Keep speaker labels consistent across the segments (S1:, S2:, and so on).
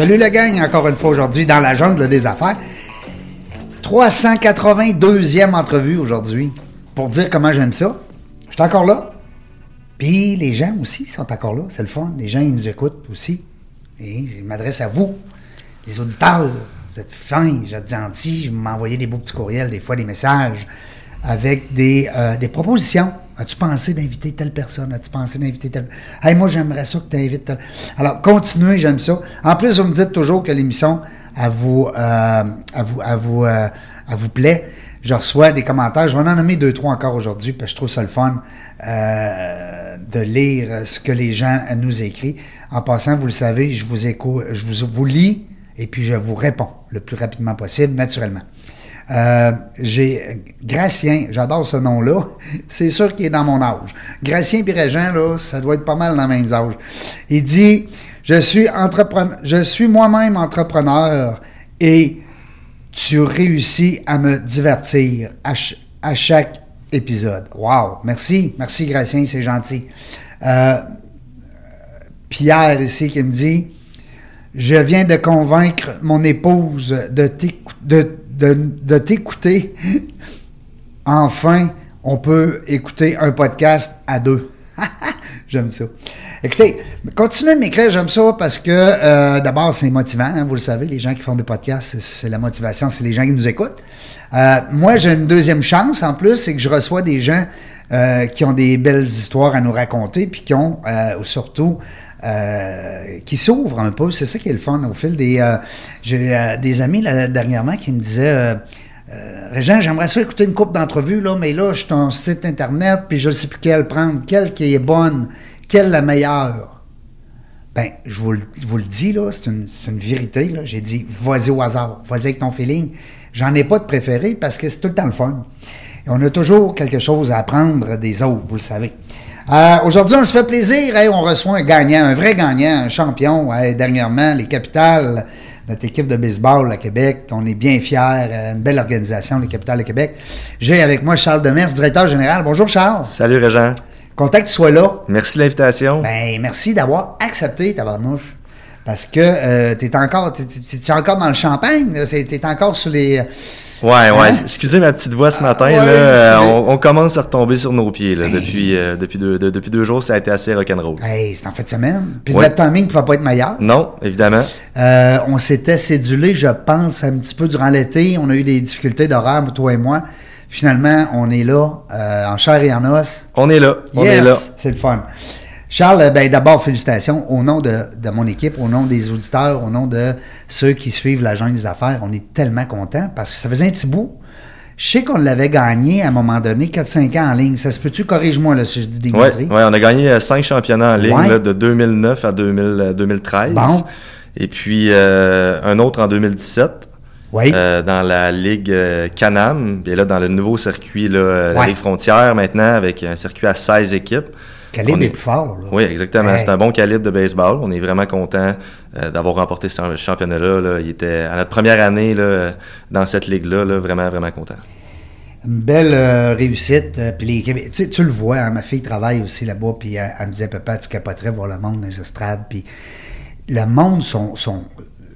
S1: Salut la gang, encore une fois aujourd'hui dans la jungle des affaires. 382e entrevue aujourd'hui pour dire comment j'aime ça. Je suis encore là. Puis les gens aussi sont encore là. C'est le fun. Les gens, ils nous écoutent aussi. Et je m'adresse à vous, les auditeurs. Vous êtes fins, vous êtes gentils. Je m'envoyez des beaux petits courriels, des fois des messages avec des, euh, des propositions. As-tu pensé d'inviter telle personne? As-tu pensé d'inviter telle... Hey, moi, j'aimerais ça que tu invites telle... Alors, continuez, j'aime ça. En plus, vous me dites toujours que l'émission, à vous, euh, vous, vous, euh, vous plaît. Je reçois des commentaires. Je vais en nommer deux, trois encore aujourd'hui, parce que je trouve ça le fun euh, de lire ce que les gens nous écrivent. En passant, vous le savez, je vous écoute, je vous, vous lis et puis je vous réponds le plus rapidement possible, naturellement. Euh, j'ai Gracien, j'adore ce nom-là. C'est sûr qu'il est dans mon âge. Gracien Régent, là, ça doit être pas mal dans le même âge. Il dit Je suis entrepreneur, je suis moi-même entrepreneur et tu réussis à me divertir à, ch- à chaque épisode. Wow! Merci, merci Gracien, c'est gentil. Euh, Pierre ici qui me dit Je viens de convaincre mon épouse de de- de- t'écouter. enfin, on peut écouter un podcast à deux. j'aime ça. Écoutez, continuez de m'écrire, j'aime ça parce que euh, d'abord, c'est motivant, hein, vous le savez, les gens qui font des podcasts, c'est, la motivation, c'est les gens qui nous écoutent. Euh, moi, j'ai une deuxième chance en plus, c'est que je reçois des gens euh, qui ont des belles histoires à nous raconter, puis qui ont surtout euh, qui s'ouvrent un peu. C'est ça qui est le fun au fil des. euh, j'ai euh, des amis dernièrement qui me disaient. Régent, j'aimerais ça écouter une coupe d'entrevues, là, mais là, je suis site internet, puis je ne sais plus quelle prendre, quelle qui est bonne, quelle la meilleure. Ben, je vous, le- dis, là, c'est une, une vérité. J'ai dit, vas-y au hasard, vas-y avec ton feeling. J'en ai pas de préféré parce que c'est tout le temps le fun. Et on a toujours quelque chose à apprendre des autres, vous le savez. Euh, Aujourd'hui, on se fait plaisir. Hey, on reçoit un gagnant, un vrai gagnant, un champion. Hey, dernièrement, les capitales, notre équipe de baseball à Québec. On est bien fiers. euh, Une belle organisation, les capitales de Québec. J'ai avec moi Charles Demers, directeur général. Bonjour Charles.
S2: Salut Régent.
S1: Content que tu sois là.
S2: Merci de l'invitation.
S1: Ben, merci d'avoir accepté, tabarnouche. Parce que euh, t'es encore, t'es, t'es- t'es encore dans le champagne. C'est- t'es encore sur les.
S2: Ouais, ouais.
S1: Hein?
S2: Excusez ma petite voix ce matin.
S1: ouais,
S2: là, euh, on, on commence à retomber sur nos pieds. Là, depuis, euh, depuis, deux, de- depuis deux jours, ça a été assez rock'n'roll.
S1: Hey, c'est en fin de semaine. Puis
S2: Ouais.
S1: le timing ne pouvait pas être meilleur.
S2: Non, évidemment.
S1: Euh, on s'était cédulé, je pense, un petit peu durant l'été. On a eu des difficultés d'horaire, toi et moi. Finalement, on est là, euh, en chair et en os.
S2: On est là. On est là.
S1: C'est le fun. Charles, euh, ben, d'abord, félicitations au nom de, de mon équipe, au nom des auditeurs, au nom de ceux qui suivent la des affaires. On est tellement contents parce que ça faisait un petit bout. Je sais qu'on l'avait gagné à un moment donné, 4-5 ans en ligne. Ça se peut-tu? Corrige-moi là, si je dis des
S2: Ouais,
S1: niaiseries.
S2: ouais, on a gagné euh, cinq championnats en ligne
S1: Ouais.
S2: là, de 2009 à 2000, euh, 2013.
S1: Bon.
S2: Et puis euh, un autre en 2017.
S1: Oui.
S2: euh, dans la Ligue euh, Canam, et là dans le nouveau circuit, là, euh, la
S1: Ouais.
S2: Ligue Frontière maintenant, avec un circuit à 16 équipes.
S1: Calibre
S2: on
S1: est
S2: est-
S1: plus fort. Là.
S2: Oui, exactement.
S1: Hey.
S2: C'est un bon calibre de baseball. On est vraiment content euh, d'avoir remporté ce championnat-là. là. Il était à notre première année là, dans cette ligue-là, là, vraiment, vraiment content.
S1: Une belle euh, réussite. euh, puis les tu le vois, hein, ma fille travaille aussi là-bas, puis elle, elle me disait, papa, tu capoterais voir le monde dans les estrades. Puis le monde sont, sont,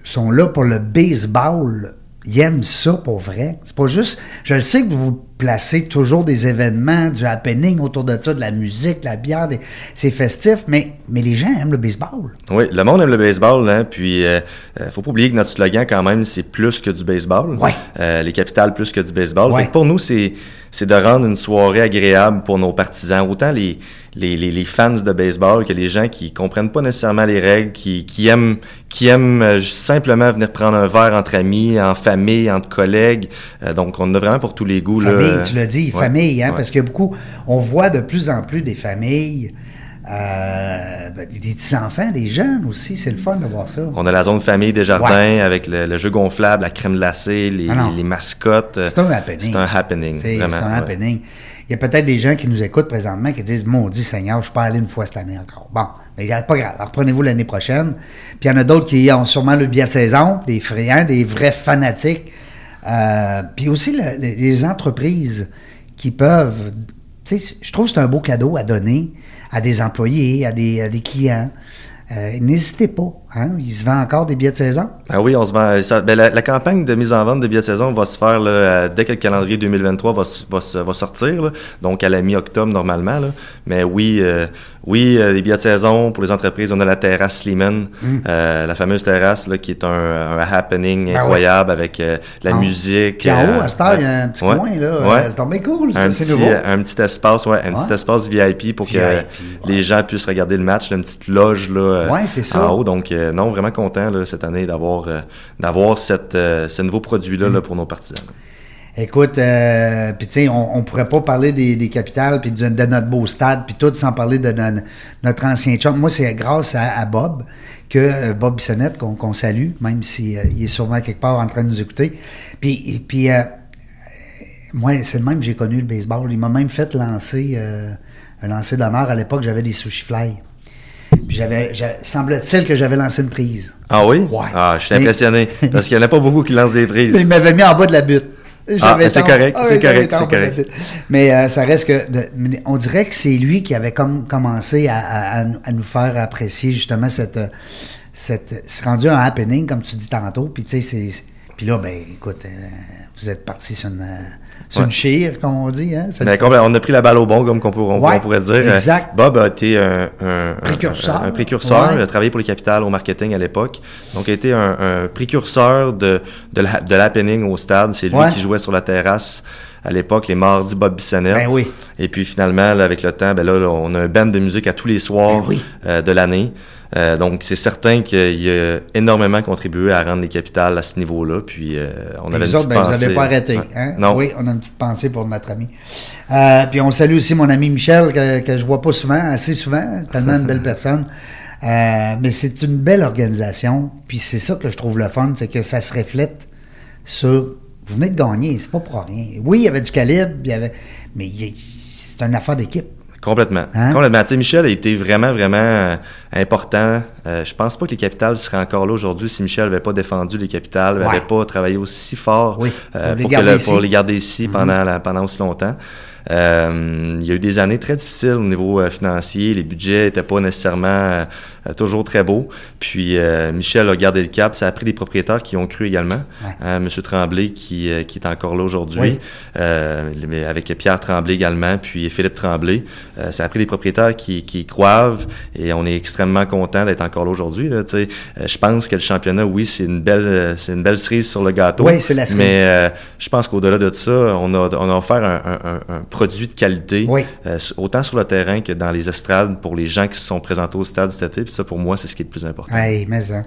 S1: sont là pour le baseball. Ils aiment ça pour vrai. C'est pas juste. Je le sais que vous placer toujours des événements, du happening autour de ça, de la musique, la bière, des- c'est festif, mais, mais les gens aiment le baseball.
S2: Oui, le monde aime le baseball, hein, puis euh, euh, faut pas oublier que notre slogan, quand même, c'est plus que du baseball.
S1: Ouais.
S2: Euh, les capitales plus que du baseball.
S1: Ouais.
S2: Fait que pour nous, c'est c'est de rendre une soirée agréable pour nos partisans, autant les, les, les, les fans de baseball que les gens qui comprennent pas nécessairement les règles, qui, qui aiment qui aiment euh, simplement venir prendre un verre entre amis, en famille, entre collègues. Euh, donc, on en a vraiment pour tous les goûts. là.
S1: Famille, tu l'as dit,
S2: Ouais,
S1: famille, hein,
S2: ouais.
S1: parce qu'il y a beaucoup, on voit de plus en plus des familles, euh, ben, des petits-enfants, des jeunes aussi, c'est le fun de voir ça.
S2: On a la zone famille des jardins
S1: Ouais.
S2: avec le, le jeu gonflable, la crème glacée, les,
S1: Ah non.
S2: les, les mascottes.
S1: C'est un happening.
S2: C'est un happening,
S1: C'est
S2: vraiment.
S1: c'est un happening. Il y a peut-être des gens qui nous écoutent présentement qui disent Maudit Seigneur, je ne suis pas allé une fois cette année encore. Bon, mais pas grave, reprenez-vous l'année prochaine. Puis il y en a d'autres qui ont sûrement le billet de saison, des friands, des vrais fanatiques. Euh, puis aussi le- les, entreprises qui peuvent. Je trouve que c'est un beau cadeau à donner à des employés, à des, à des clients. Euh, N'hésitez pas. Hein? Il se vend encore des billets de saison?
S2: Ah oui, on se vend. ça- ben, la, la campagne de mise en vente de billets de saison va se faire là, dès que le calendrier 2023 va, sortir, là. donc à la mi-octobre normalement. Là. Mais oui, euh, oui, euh, les billets de saison pour les entreprises, on a la terrasse Sliman, euh, la fameuse terrasse qui est un, un happening.
S1: Ben
S2: incroyable avec la musique.
S1: Puis en haut, à cette heure, il y a un petit
S2: ouais,
S1: coin, là.
S2: ouais.
S1: C'est bien cool, c'est
S2: petit,
S1: nouveau.
S2: un petit espace, ouais, un petit espace VIP pour que les gens puissent regarder le match, une petite loge là,
S1: Ouais, c'est ça.
S2: en haut. Donc, non, vraiment content là, cette année d'avoir euh, d'avoir euh, ce nouveau produit-là
S1: Mm.
S2: là, pour nos partisans.
S1: Écoute, euh, puis tu sais, on, on pourrait pas parler des, des capitales puis de, de notre beau stade puis tout sans parler de, no- notre ancien chum. Moi, c'est grâce à, à Bob que euh, Bob Bissonnette qu'on salue, même s'il est sûrement quelque part en train de nous écouter. Puis, puis moi, c'est le même que j'ai connu le baseball. Il m'a même fait lancer un lancer d'honneur à l'époque. J'avais des sushi fly. J'avais, j'a- semble-t-il que j'avais lancé une prise.
S2: Ah oui?
S1: Ouais.
S2: Ah, je suis
S1: Mais-
S2: impressionné. parce qu'il n'y en a pas beaucoup qui lancent des prises.
S1: Il m'avait mis en bas de la butte.
S2: Ah, c'est
S1: tant-
S2: correct,
S1: Ah,
S2: c'est correct, c'est correct.
S1: Mais euh, ça reste que. de- on dirait que c'est lui qui avait comme commencé à, à- à nous- faire apprécier justement cette. cette c'est rendu un happening, comme tu dis tantôt. Puis tu sais, c'est. Puis là, ben, écoute, euh, vous êtes parti sur une, euh, une
S2: Ouais.
S1: chire, comme on dit. Hein? C'est
S2: Mais on a pris la balle au bon, comme qu'on peut- on,
S1: Ouais,
S2: on pourrait dire. Euh,
S1: exact.
S2: Bob a été un, un-
S1: Précurseur.
S2: un, un précurseur.
S1: Ouais.
S2: Il a travaillé pour les capitales au marketing à l'époque. Donc, il a été un, un précurseur de, de, la- de au stade. C'est lui qui jouait sur la terrasse à l'époque, les mardis Bob Bissonnette.
S1: Ben oui.
S2: Et puis finalement, là, avec le temps, ben là, là, on a un band de musique à tous les soirs
S1: Ben oui.
S2: euh, de l'année. Euh, donc, c'est certain qu'il a énormément contribué à rendre les capitales à ce niveau-là. Puis, euh, on
S1: Et
S2: avait une
S1: autres,
S2: petite
S1: ben, vous
S2: pensée.
S1: n'avez pas arrêté. Hein?
S2: Non.
S1: Oui, on a une petite pensée pour notre ami. Puis on salue aussi mon ami Michel, que, que je vois pas souvent, assez souvent, tellement une belle personne. Mais c'est une belle organisation. Puis c'est ça que je trouve le fun, c'est que ça se reflète sur. Vous venez de gagner, c'est pas pour rien. Oui, il y avait du calibre, il y avait, mais c'est une affaire d'équipe.
S2: Complètement.
S1: Hein?
S2: Complètement. Tu sais, Michel a été vraiment, vraiment euh, important. Euh, je pense pas que les capitales seraient encore là aujourd'hui si Michel n'avait pas défendu les capitales, n'avait
S1: Ouais.
S2: pas travaillé aussi fort
S1: Oui,
S2: euh,
S1: pour les
S2: pour,
S1: garder
S2: le-
S1: ici.
S2: pour les garder ici pendant, la- pendant aussi longtemps. Euh, il y a eu des années très difficiles au niveau financier. Les budgets n'étaient pas nécessairement toujours très beaux. Puis euh, Michel a gardé le cap. Ça a pris des propriétaires qui ont cru également.
S1: Ouais.
S2: Euh, Monsieur Tremblay qui, euh, qui est encore là aujourd'hui.
S1: Oui.
S2: Euh, avec Pierre Tremblay également, puis Philippe Tremblay. Euh, ça a pris des propriétaires qui, croient et on est extrêmement content d'être encore là aujourd'hui. Euh, je pense que le championnat, oui, c'est une belle euh, c'est une belle cerise sur le gâteau.
S1: Oui, c'est la cerise.
S2: Mais euh, je pense qu'au-delà de ça, on a, on a offert un, un- un- un produit de qualité,
S1: Oui.
S2: euh, autant sur le terrain que dans les estrades pour les gens qui se sont présentés au stade cet été. Puis ça, pour moi, c'est ce qui est le plus important.
S1: Hey, mais ça.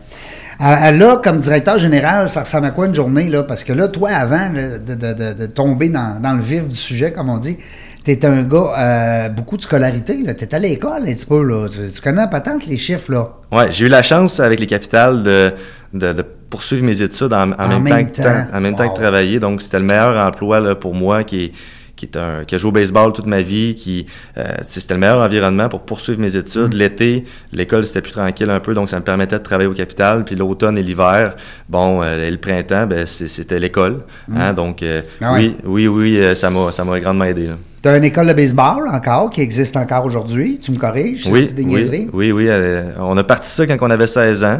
S1: Euh, là, comme directeur général, ça ressemble à quoi une journée, là? Parce que là, toi, avant de, de- de- de tomber dans, dans le vif du sujet, comme on dit, t'es un gars, euh, beaucoup de scolarité, là. T'es à l'école un petit peu, là. Tu, tu connais pas tant les chiffres, là.
S2: Ouais, j'ai eu la chance avec les capitales de, de, poursuivre mes études en, en même,
S1: même
S2: temps, que, en même temps que travailler. Donc, c'était le meilleur emploi là, pour moi qui est qui est un qui a joué au baseball toute ma vie, qui euh, tu c'était le meilleur environnement pour poursuivre mes études.
S1: Mm.
S2: L'été, l'école c'était plus tranquille un peu, donc ça me permettait de travailler au capital. Puis l'automne et l'hiver, bon, euh, et le printemps, ben c'était l'école. Hein, donc euh,
S1: Ah ouais.
S2: oui, oui, oui, ça m'a ça m'a grandement aidé. Là.
S1: T'as une école de baseball encore, qui existe encore aujourd'hui. Tu me corriges?
S2: Oui,
S1: des
S2: oui, oui, oui, euh, on a parti ça quand on avait 16 ans.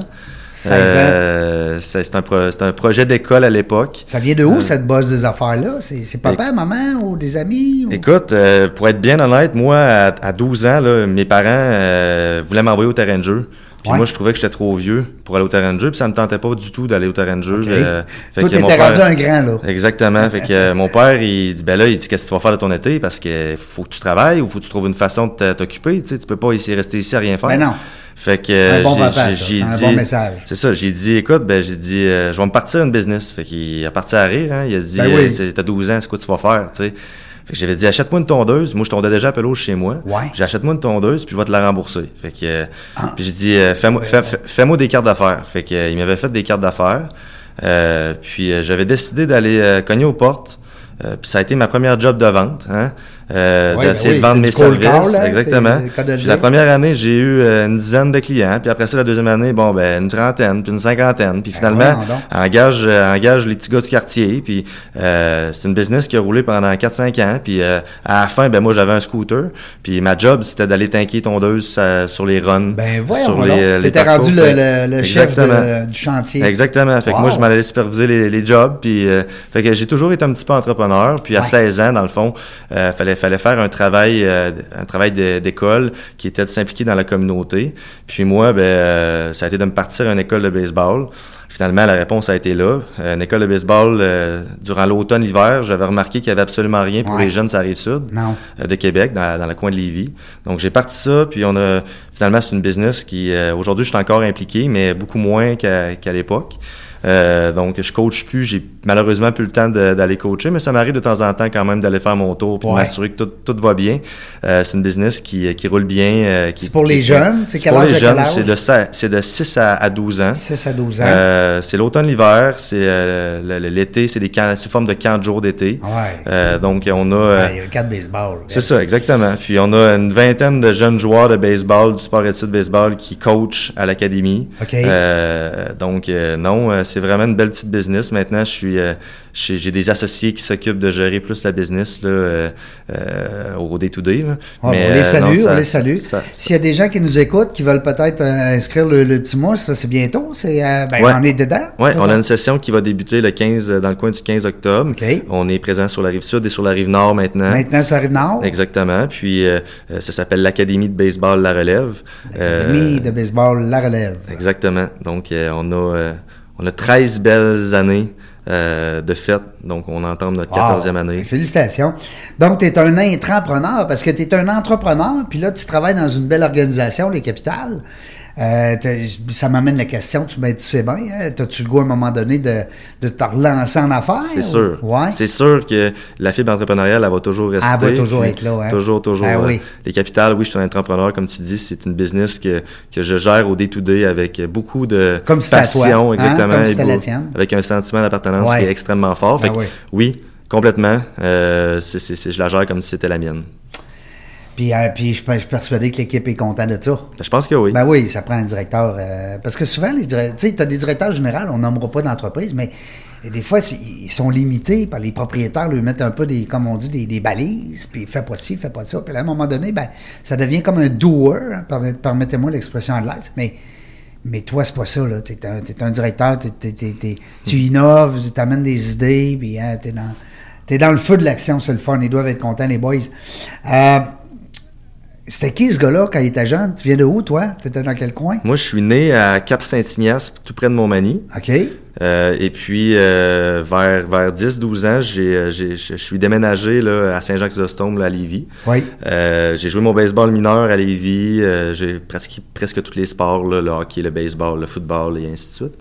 S1: 16 ans.
S2: Euh, c'est un, pro- c'est un projet d'école à l'époque.
S1: Ça vient de où, cette base des affaires-là? C'est papa, maman ou des amis? ou-
S2: Écoute, euh, pour être bien honnête, moi, à, à 12 ans, là, mes parents euh, voulaient m'envoyer au terrain de jeu. Puis
S1: Ouais.
S2: moi, je trouvais que j'étais trop vieux pour aller au terrain de jeu, puis ça me tentait pas du tout d'aller au terrain de jeu.
S1: OK.
S2: Euh, fait
S1: Toi,
S2: que mon
S1: t'étais
S2: père-
S1: rendu un grand, là.
S2: Exactement. fait que euh, mon père, il dit, ben là, il dit, qu'est-ce que tu vas faire de ton été? Parce que faut que tu travailles ou faut que tu trouves une façon de t'occuper. Tu sais, tu peux pas ici rester ici à rien faire.
S1: Ben non.
S2: Fait que
S1: bon
S2: j'ai- dit-
S1: bon.
S2: C'est ça. J'ai dit, écoute, ben j'ai dit, euh, je vais me partir une business. Fait qu'il a parti à rire. Hein, il a dit,
S1: Ben oui.
S2: euh, t'as 12 ans, c'est quoi tu vas faire? Tu sais. Fait que j'avais dit, achète-moi une tondeuse. Moi, je tondais déjà à pelouse chez moi.
S1: Ouais.
S2: J'ai achète-moi une tondeuse, puis je vais te la rembourser. Fait que, euh,
S1: Ah.
S2: puis j'ai dit, euh, fais-moi fais, des cartes d'affaires. Fait que, il m'avait fait des cartes d'affaires. Euh, puis j'avais décidé d'aller cogner aux portes. Euh, puis ça a été ma première job de vente, hein, euh,
S1: Ouais,
S2: d'essayer
S1: ben oui,
S2: de vendre mes services,
S1: call,
S2: exactement. Puis la première année, j'ai eu euh, une dizaine de clients, puis après ça, la deuxième année, bon, ben, une trentaine, puis une cinquantaine, puis finalement,
S1: Ben voyons donc.
S2: engage, euh, engage les petits gars du quartier, puis euh, c'est une business qui a roulé pendant 4-5 ans, puis euh, à la fin, ben, moi, j'avais un scooter, puis ma job, c'était d'aller tanker tondeuse sur les runs,
S1: Ben voyons
S2: sur les, parcours.
S1: rendu le, le- le chef de- du chantier.
S2: Exactement. Fait que moi, je m'allais superviser les, les jobs. Puis, euh, fait que j'ai toujours été un petit peu entrepreneur. Puis, à
S1: Ouais.
S2: 16 ans, dans le fond, euh, fallait, fallait faire un travail, euh, un travail de- d'école qui était de s'impliquer dans la communauté. Puis, moi, ben, euh, ça a été de me partir à une école de baseball. Finalement, la réponse a été là. Une école de baseball, durant l'automne, l'hiver, j'avais remarqué qu'il y avait absolument rien pour
S1: Ouais.
S2: les jeunes Rive-Sud
S1: Non.
S2: euh, de Québec, dans, dans le coin de Lévis. Donc, j'ai parti ça, puis on a finalement, c'est une business qui, aujourd'hui, je suis encore impliqué, mais beaucoup moins qu'à qu'à l'époque. Euh, donc, je coach plus. J'ai malheureusement plus le temps d'aller coacher, mais ça m'arrive de temps en temps quand même d'aller faire mon tour
S1: Ouais.
S2: m'assurer que tout, tout va bien. Euh, c'est une business qui, qui roule bien. euh, qui-
S1: C'est pour
S2: qui-
S1: les jeunes? C'est
S2: C'est
S1: quel
S2: pour
S1: âge
S2: les jeunes. C'est de, ça- c'est de 6 à, à 12 ans.
S1: 6 à 12 ans.
S2: C'est l'automne, l'hiver, c'est l'été, c'est des camps, forme de camps de jour d'été.
S1: Ouais.
S2: Donc, on a...
S1: il y a un cas de baseball.
S2: c'est ça, exactement. Puis on a une vingtaine de jeunes joueurs de baseball, du sport études baseball, qui coachent à l'académie.
S1: OK.
S2: Euh, donc non, euh, c'est vraiment une belle petite business. Maintenant, je suis, euh, j'ai des associés qui s'occupent de gérer plus la business là, euh, euh, au day-to-day.
S1: Ah,
S2: Mais,
S1: on les salue,
S2: non, ça-
S1: on les salue.
S2: ça-
S1: S'il y a des gens qui nous écoutent, qui veulent peut-être inscrire le, le petit mois, ça c'est bientôt. C'est, ben,
S2: Ouais.
S1: on est dedans. C'est
S2: on
S1: ça?
S2: a une session qui va débuter le 15, euh, dans le coin du 15 octobre. On est présent sur la rive sud et sur la rive nord maintenant.
S1: Maintenant, ça arrive nord.
S2: Exactement. Puis ça s'appelle l'Académie de baseball La Relève.
S1: L'Académie de baseball La Relève.
S2: Exactement. Donc, on, a, on a 13 belles années euh, de fête. Donc, on entame notre 14e
S1: Wow.
S2: année.
S1: Félicitations. Donc, tu es un intrapreneur parce que tu es un entrepreneur, puis là, tu travailles dans une belle organisation, les capitales. Euh, ça m'amène la question, tu, ben, tu sais bien, hein, as-tu le goût à un moment donné de, de te relancer en affaires?
S2: C'est sûr.
S1: Ouais.
S2: C'est sûr que la fibre entrepreneuriale, elle va toujours rester.
S1: Elle va toujours
S2: puis
S1: être là, hein?
S2: Toujours, toujours.
S1: Ah oui.
S2: Les capitales, oui, je suis un entrepreneur, comme tu dis, c'est une business que, que je gère au day-to-day avec beaucoup de
S1: Comme à toi,
S2: passion,
S1: hein?
S2: exactement.
S1: Comme si la tienne.
S2: Avec un sentiment d'appartenance
S1: Ouais.
S2: qui est extrêmement fort. Fait
S1: Ben
S2: que,
S1: oui.
S2: complètement. Euh, c'est- c'est- c'est- je la gère comme si c'était la mienne.
S1: Puis, euh, puis je, je suis persuadé que l'équipe est contente de ça.
S2: Je pense que oui.
S1: Ben oui, ça prend un directeur. euh, parce que souvent, les tu sais, tu as des directeurs généraux, on nommera pas d'entreprise, mais des fois, ils sont limités par les propriétaires, lui mettent un peu des, comme on dit, des, des balises, puis fais pas ci, fais pas ça. Puis à un moment donné, ben, ça devient comme un doer, hein, permet- permettez-moi l'expression anglaise, mais. Mais toi, c'est pas ça, là. T'es un, un directeur, tu innoves, tu amènes des idées, puis hein, t'es dans, dans le feu de l'action, c'est le fun. Ils doivent être contents, les boys. Euh, c'était qui ce gars-là quand il était jeune? Tu viens de où, toi? Tu étais dans quel coin?
S2: Moi, je suis né à Cap-Saint-Ignace, tout près de Montmagny.
S1: OK.
S2: Euh, et puis, euh, vers, vers 10-12 ans, euh, je suis déménagé là, à Saint-Jean-Chrysostome, là, à Lévis.
S1: Oui.
S2: Euh, j'ai joué mon baseball mineur à Lévis. j'ai pratiqué presque tous les sports, là, le hockey, le baseball, le football et ainsi de suite.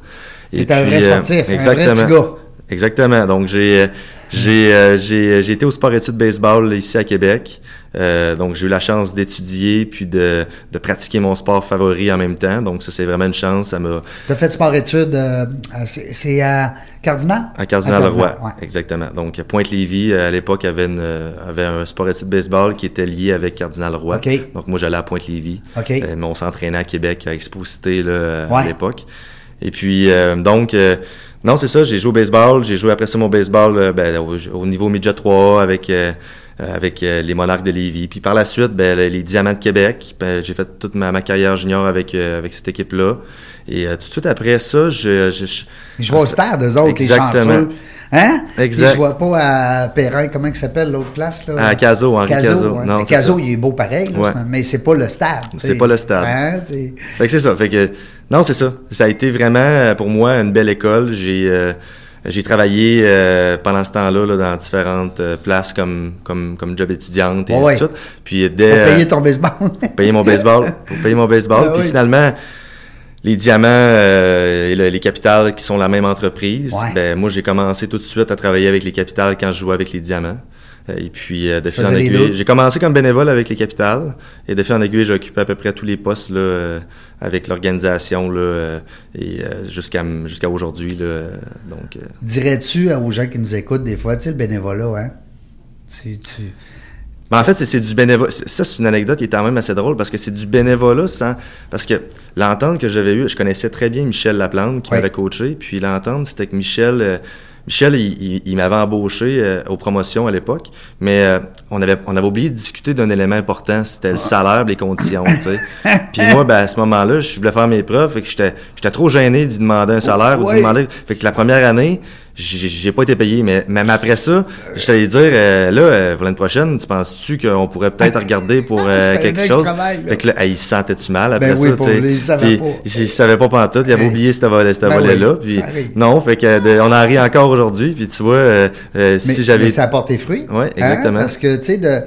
S2: Et
S1: T'es un vrai sportif, un vrai
S2: exactement.
S1: petit gars.
S2: Exactement. Donc, j'ai, j'ai, j'ai, j'ai été au sport études baseball ici à Québec. Euh, donc, j'ai eu la chance d'étudier puis de, de pratiquer mon sport favori en même temps. Donc, ça, c'est vraiment une chance. Ça m'a,
S1: Tu as fait sport-études, euh, c'est à Cardinal?
S2: À Cardinal-Leroy,
S1: ouais.
S2: exactement. Donc, Pointe-Lévis, euh, à l'époque, avait, une, avait un sport études baseball qui était lié avec Cardinal-Leroy.
S1: OK.
S2: Donc, moi, j'allais à Pointe-Lévis.
S1: OK.
S2: Euh, mais on s'entraînait à Québec, à Exposité, là,
S1: Ouais.
S2: à l'époque. Et puis, donc, non, c'est ça, j'ai joué au baseball. J'ai joué après ça mon baseball ben, au, au niveau midget 3 avec, avec euh, les Monarques de Lévis. Puis par la suite, ben, les Diamants de Québec. Ben, j'ai fait toute ma, ma carrière junior avec, euh, avec cette équipe-là. Et tout de suite après ça, je... je,
S1: Ils jouent au stade, eux autres,
S2: Exactement.
S1: les chanceux. Hein?
S2: Exact.
S1: Ils jouent pas à Perrin, comment il s'appelle l'autre place? Là?
S2: À Caso, Henri Caso. Non,
S1: Caso, il est beau pareil, là,
S2: Ouais.
S1: mais c'est pas le stade.
S2: C'est pas le stade.
S1: Hein.
S2: Fait que c'est ça. Fait que non, c'est ça. Ça a été vraiment euh, pour moi une belle école. J'ai euh, j'ai travaillé euh, pendant ce temps-là là, dans différentes euh, places comme comme comme job étudiante et
S1: Ouais,
S2: ainsi
S1: ouais.
S2: de suite. Puis dès
S1: Pour
S2: euh,
S1: payer ton baseball.
S2: payer mon baseball, pour payer mon baseball.
S1: Ah
S2: puis
S1: oui.
S2: finalement, les diamants euh, et le- les capitales qui sont la même entreprise,
S1: Ouais.
S2: ben moi j'ai commencé tout de suite à travailler avec les capitales quand je jouais avec les diamants. Euh, Et puis euh, de fil en aiguille, j'ai commencé comme bénévole avec les capitales et de fil en aiguille, j'ai occupé à peu près tous les postes là, euh, avec l'organisation là euh, et euh, jusqu'à jusqu'à aujourd'hui là. donc
S1: Dirais-tu aux gens qui nous écoutent des fois, tu sais, le bénévolat, hein? Tu, tu...
S2: Ben, en fait, c'est- du bénévolat. Ça, c'est une anecdote qui est quand même assez drôle parce que c'est du bénévolat sans. Parce que l'entente que j'avais eue, je connaissais très bien Michel Laplante qui m'avait coaché. Puis l'entente, c'était que Michel. Michel, il, il- il m'avait embauché euh, aux promotions à l'époque, mais euh, on, avait, on avait oublié de discuter d'un élément important, c'était le salaire, les conditions, tu sais. Puis moi, ben, à ce moment-là, je voulais faire mes preuves, fait que j'étais j'étais trop gêné d'y demander un salaire ou
S1: Ouais.
S2: d'y demander... Fait que la première année, j'ai pas été payé, mais même après ça, je t'allais dire, euh, là, euh, pour l'année prochaine, tu penses-tu qu'on pourrait peut-être regarder pour euh, quelque chose?
S1: là.
S2: Fait que là, hey, il se sentait-tu mal après
S1: Ben oui,
S2: ça,
S1: lui, il savait
S2: Puis,
S1: pas.
S2: Il, il savait pas pantoute, il avait
S1: Hey.
S2: oublié ce volet, ce
S1: Ben
S2: volet-là.
S1: oui,
S2: puis non, fait que de- on en rit encore aujourd'hui, puis tu vois, euh, euh,
S1: Mais,
S2: si j'avais...
S1: mais ça a porté fruit.
S2: Exactement.
S1: Hein? Parce que, tu sais, de...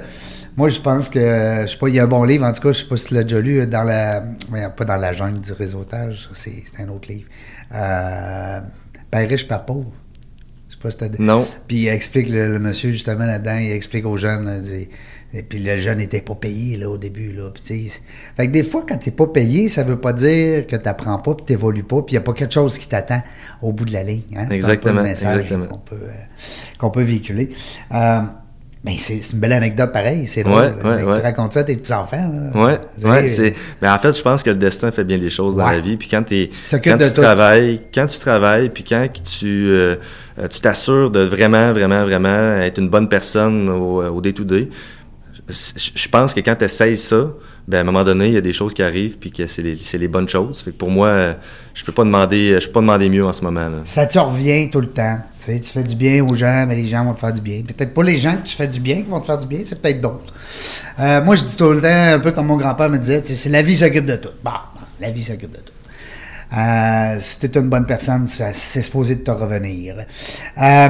S1: moi, je pense que, je sais pas, il y a un bon livre, en tout cas, je sais pas si tu l'as déjà lu, dans la, pas dans la jungle du réseautage, c'est un autre livre. Euh, Père riche, Père pauvre. Pas si t'as...
S2: Non.
S1: Puis il explique, le, le monsieur, justement, là-dedans, il explique aux jeunes, là, dit- et puis le jeune n'était pas payé, là, au début, là. Puis, tu sais, fait que des fois, quand t'es pas payé, ça veut pas dire que t'apprends pas, puis t'évolues pas, puis il y a pas quelque chose qui t'attend au bout de la ligne. Hein? C'est un peu
S2: Exactement,
S1: le message
S2: exactement.
S1: qu'on peut, euh, qu'on peut véhiculer. Euh, mais c'est c'est une belle anecdote pareil, c'est drôle.
S2: Ouais, ouais, ouais.
S1: Tu racontes ça à tes petits-enfants.
S2: Ouais, ouais. Mais en fait, je pense que le destin fait bien les choses dans la vie. Puis quand
S1: de
S2: tu
S1: tout.
S2: travailles, quand tu travailles, puis quand tu, euh, euh, tu t'assures de vraiment, vraiment, vraiment être une bonne personne au, au day-to-day. Je je pense que quand tu essayes ça, ben à un moment donné, il y a des choses qui arrivent, puis que c'est les, les bonnes choses. Fait que pour moi, je peux pas demander, je peux pas demander mieux en ce moment.
S1: Ça te revient tout le temps. Tu, sais, tu fais du bien aux gens, mais les gens vont te faire du bien. Peut-être pas les gens que tu fais du bien qui vont te faire du bien, c'est peut-être d'autres. Euh, moi, je dis tout le temps, un peu comme mon grand-père me disait, tu sais, la vie s'occupe de tout. Bon, bon, la vie s'occupe de tout. Euh, si tu une bonne personne, c'est supposé de te revenir. Euh,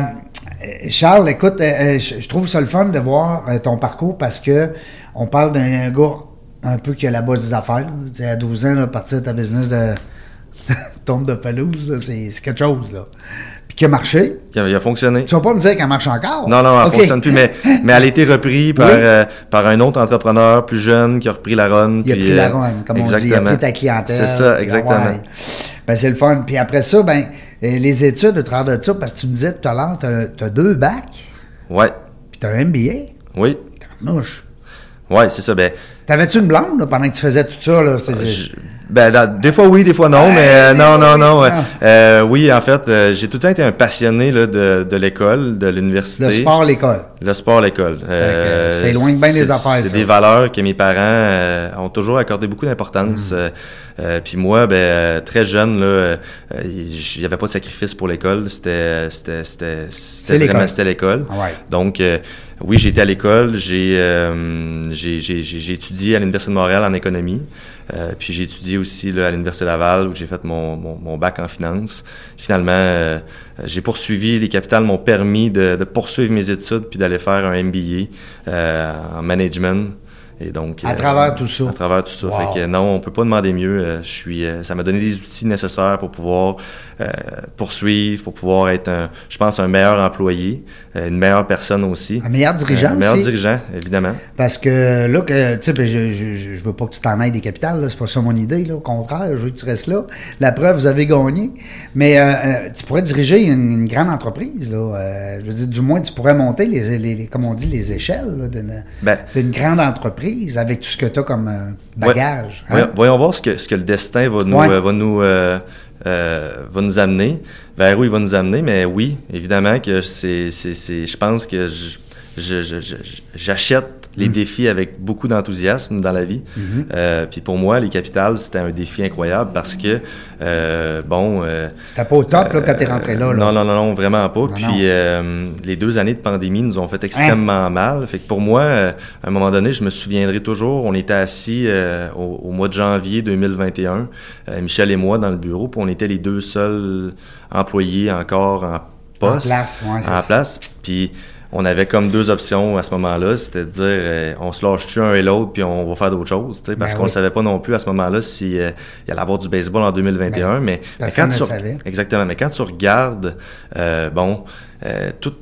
S1: Charles, écoute, je je trouve ça le fun de voir ton parcours parce que on parle d'un gars un peu qui a la base des affaires. là. Tu sais, à 12 ans, là, partir de ta business de tombe de pelouse, c'est quelque chose. Là. Puis qui a marché.
S2: Il a, il a fonctionné.
S1: Tu vas pas me dire qu'elle marche encore?
S2: Non, non, elle
S1: OK.
S2: fonctionne plus, mais, mais elle a été reprise par,
S1: Oui.
S2: euh, par un autre entrepreneur plus jeune qui a repris la run.
S1: Il a pris la
S2: euh,
S1: run, comme on dit. Il a pris ta clientèle.
S2: C'est ça,
S1: Puis,
S2: exactement.
S1: ouais. Ben, c'est le fun. Puis après ça, ben, euh, les études au travers de ça, parce que tu me disais tout à l'heure, tu as, deux bacs,
S2: Ouais,
S1: puis tu as un MBA.
S2: oui,
S1: Mouche.
S2: Ouais, c'est ça. Ben,
S1: T'avais-tu une blonde là, pendant que tu faisais tout ça? Là?
S2: Je- ben des fois oui, des fois non,
S1: Ouais,
S2: mais euh, non, non, non.
S1: Ah.
S2: Euh, oui, en fait, euh, j'ai tout le temps été un passionné là, de, de l'école, de l'université.
S1: le sport, l'école.
S2: Le sport, l'école. Euh,
S1: ça éloigne bien des
S2: c'est-
S1: affaires,
S2: C'est des valeurs que mes parents euh, ont toujours accordé beaucoup d'importance.
S1: Mm.
S2: Euh, euh, Puis moi, ben, euh, très jeune, là, euh, il n'y avait pas de sacrifice pour l'école. C'était c'était- c'était- c'était
S1: l'école.
S2: vraiment c'était l'école.
S1: Ah ouais.
S2: Donc, euh, oui, j'ai été à l'école. J'ai euh, j'ai- étudié à l'Université de Montréal en économie. Euh, puis j'ai étudié aussi là, à l'Université Laval où j'ai fait mon, mon, mon bac en finance. Finalement, euh, j'ai poursuivi, les capitales m'ont permis de, de poursuivre mes études puis d'aller faire un MBA euh, en management. Et donc,
S1: À
S2: euh,
S1: travers tout ça.
S2: À travers tout ça.
S1: Wow.
S2: Fait que non, on peut pas demander mieux. Euh, je suis, euh, ça m'a donné les outils nécessaires pour pouvoir poursuivre, pour pouvoir être, un, je pense, un meilleur employé, une meilleure personne aussi.
S1: Un meilleur dirigeant
S2: Un meilleur
S1: aussi.
S2: dirigeant, évidemment.
S1: Parce que là, que, tu sais, ben, je, je, je, veux pas que tu t'en ailles des capitales, c'est pas ça mon idée, là, au contraire, je veux que tu restes là. La preuve, vous avez gagné. Mais euh, tu pourrais diriger une, une grande entreprise, là. Euh, je veux dire, du moins, tu pourrais monter, les, les, les- comme on dit, les échelles d'une
S2: Ben,
S1: d'une grande entreprise avec tout ce que tu as comme euh, bagage. hein?
S2: Voyons, voyons voir ce que, ce que le destin va nous,
S1: Ouais.
S2: euh, va nous, euh, euh, va nous amener, vers où il va nous amener. Mais oui, évidemment que c'est, c'est, c'est- je pense que j'achète les défis avec beaucoup d'enthousiasme dans la vie. Euh, puis pour moi, les capitales, c'était un défi incroyable parce que, euh, bon... euh,
S1: C'était pas au top là, quand t'es rentré là. là.
S2: non, non, non, non, vraiment pas.
S1: Non,
S2: Puis
S1: non.
S2: les deux années de pandémie nous ont fait extrêmement
S1: Hein?
S2: mal. Fait que pour moi, à un moment donné, je me souviendrai toujours, on était assis au, au mois de janvier 2021, euh, Michel et moi dans le bureau, puis on était les deux seuls employés encore en poste.
S1: place, ouais, c'est
S2: en
S1: ça.
S2: place. Puis on avait comme deux options à ce moment-là, c'était de dire euh, on se lâche-tu un et l'autre puis on va faire d'autres choses, tu sais, parce
S1: Ben
S2: qu'on ne
S1: oui.
S2: savait pas non plus à ce moment-là si euh, il allait avoir du baseball en 2021, mais, mais
S1: Ben, personne
S2: quand tu
S1: savait.
S2: exactement, mais quand tu regardes euh, bon tout-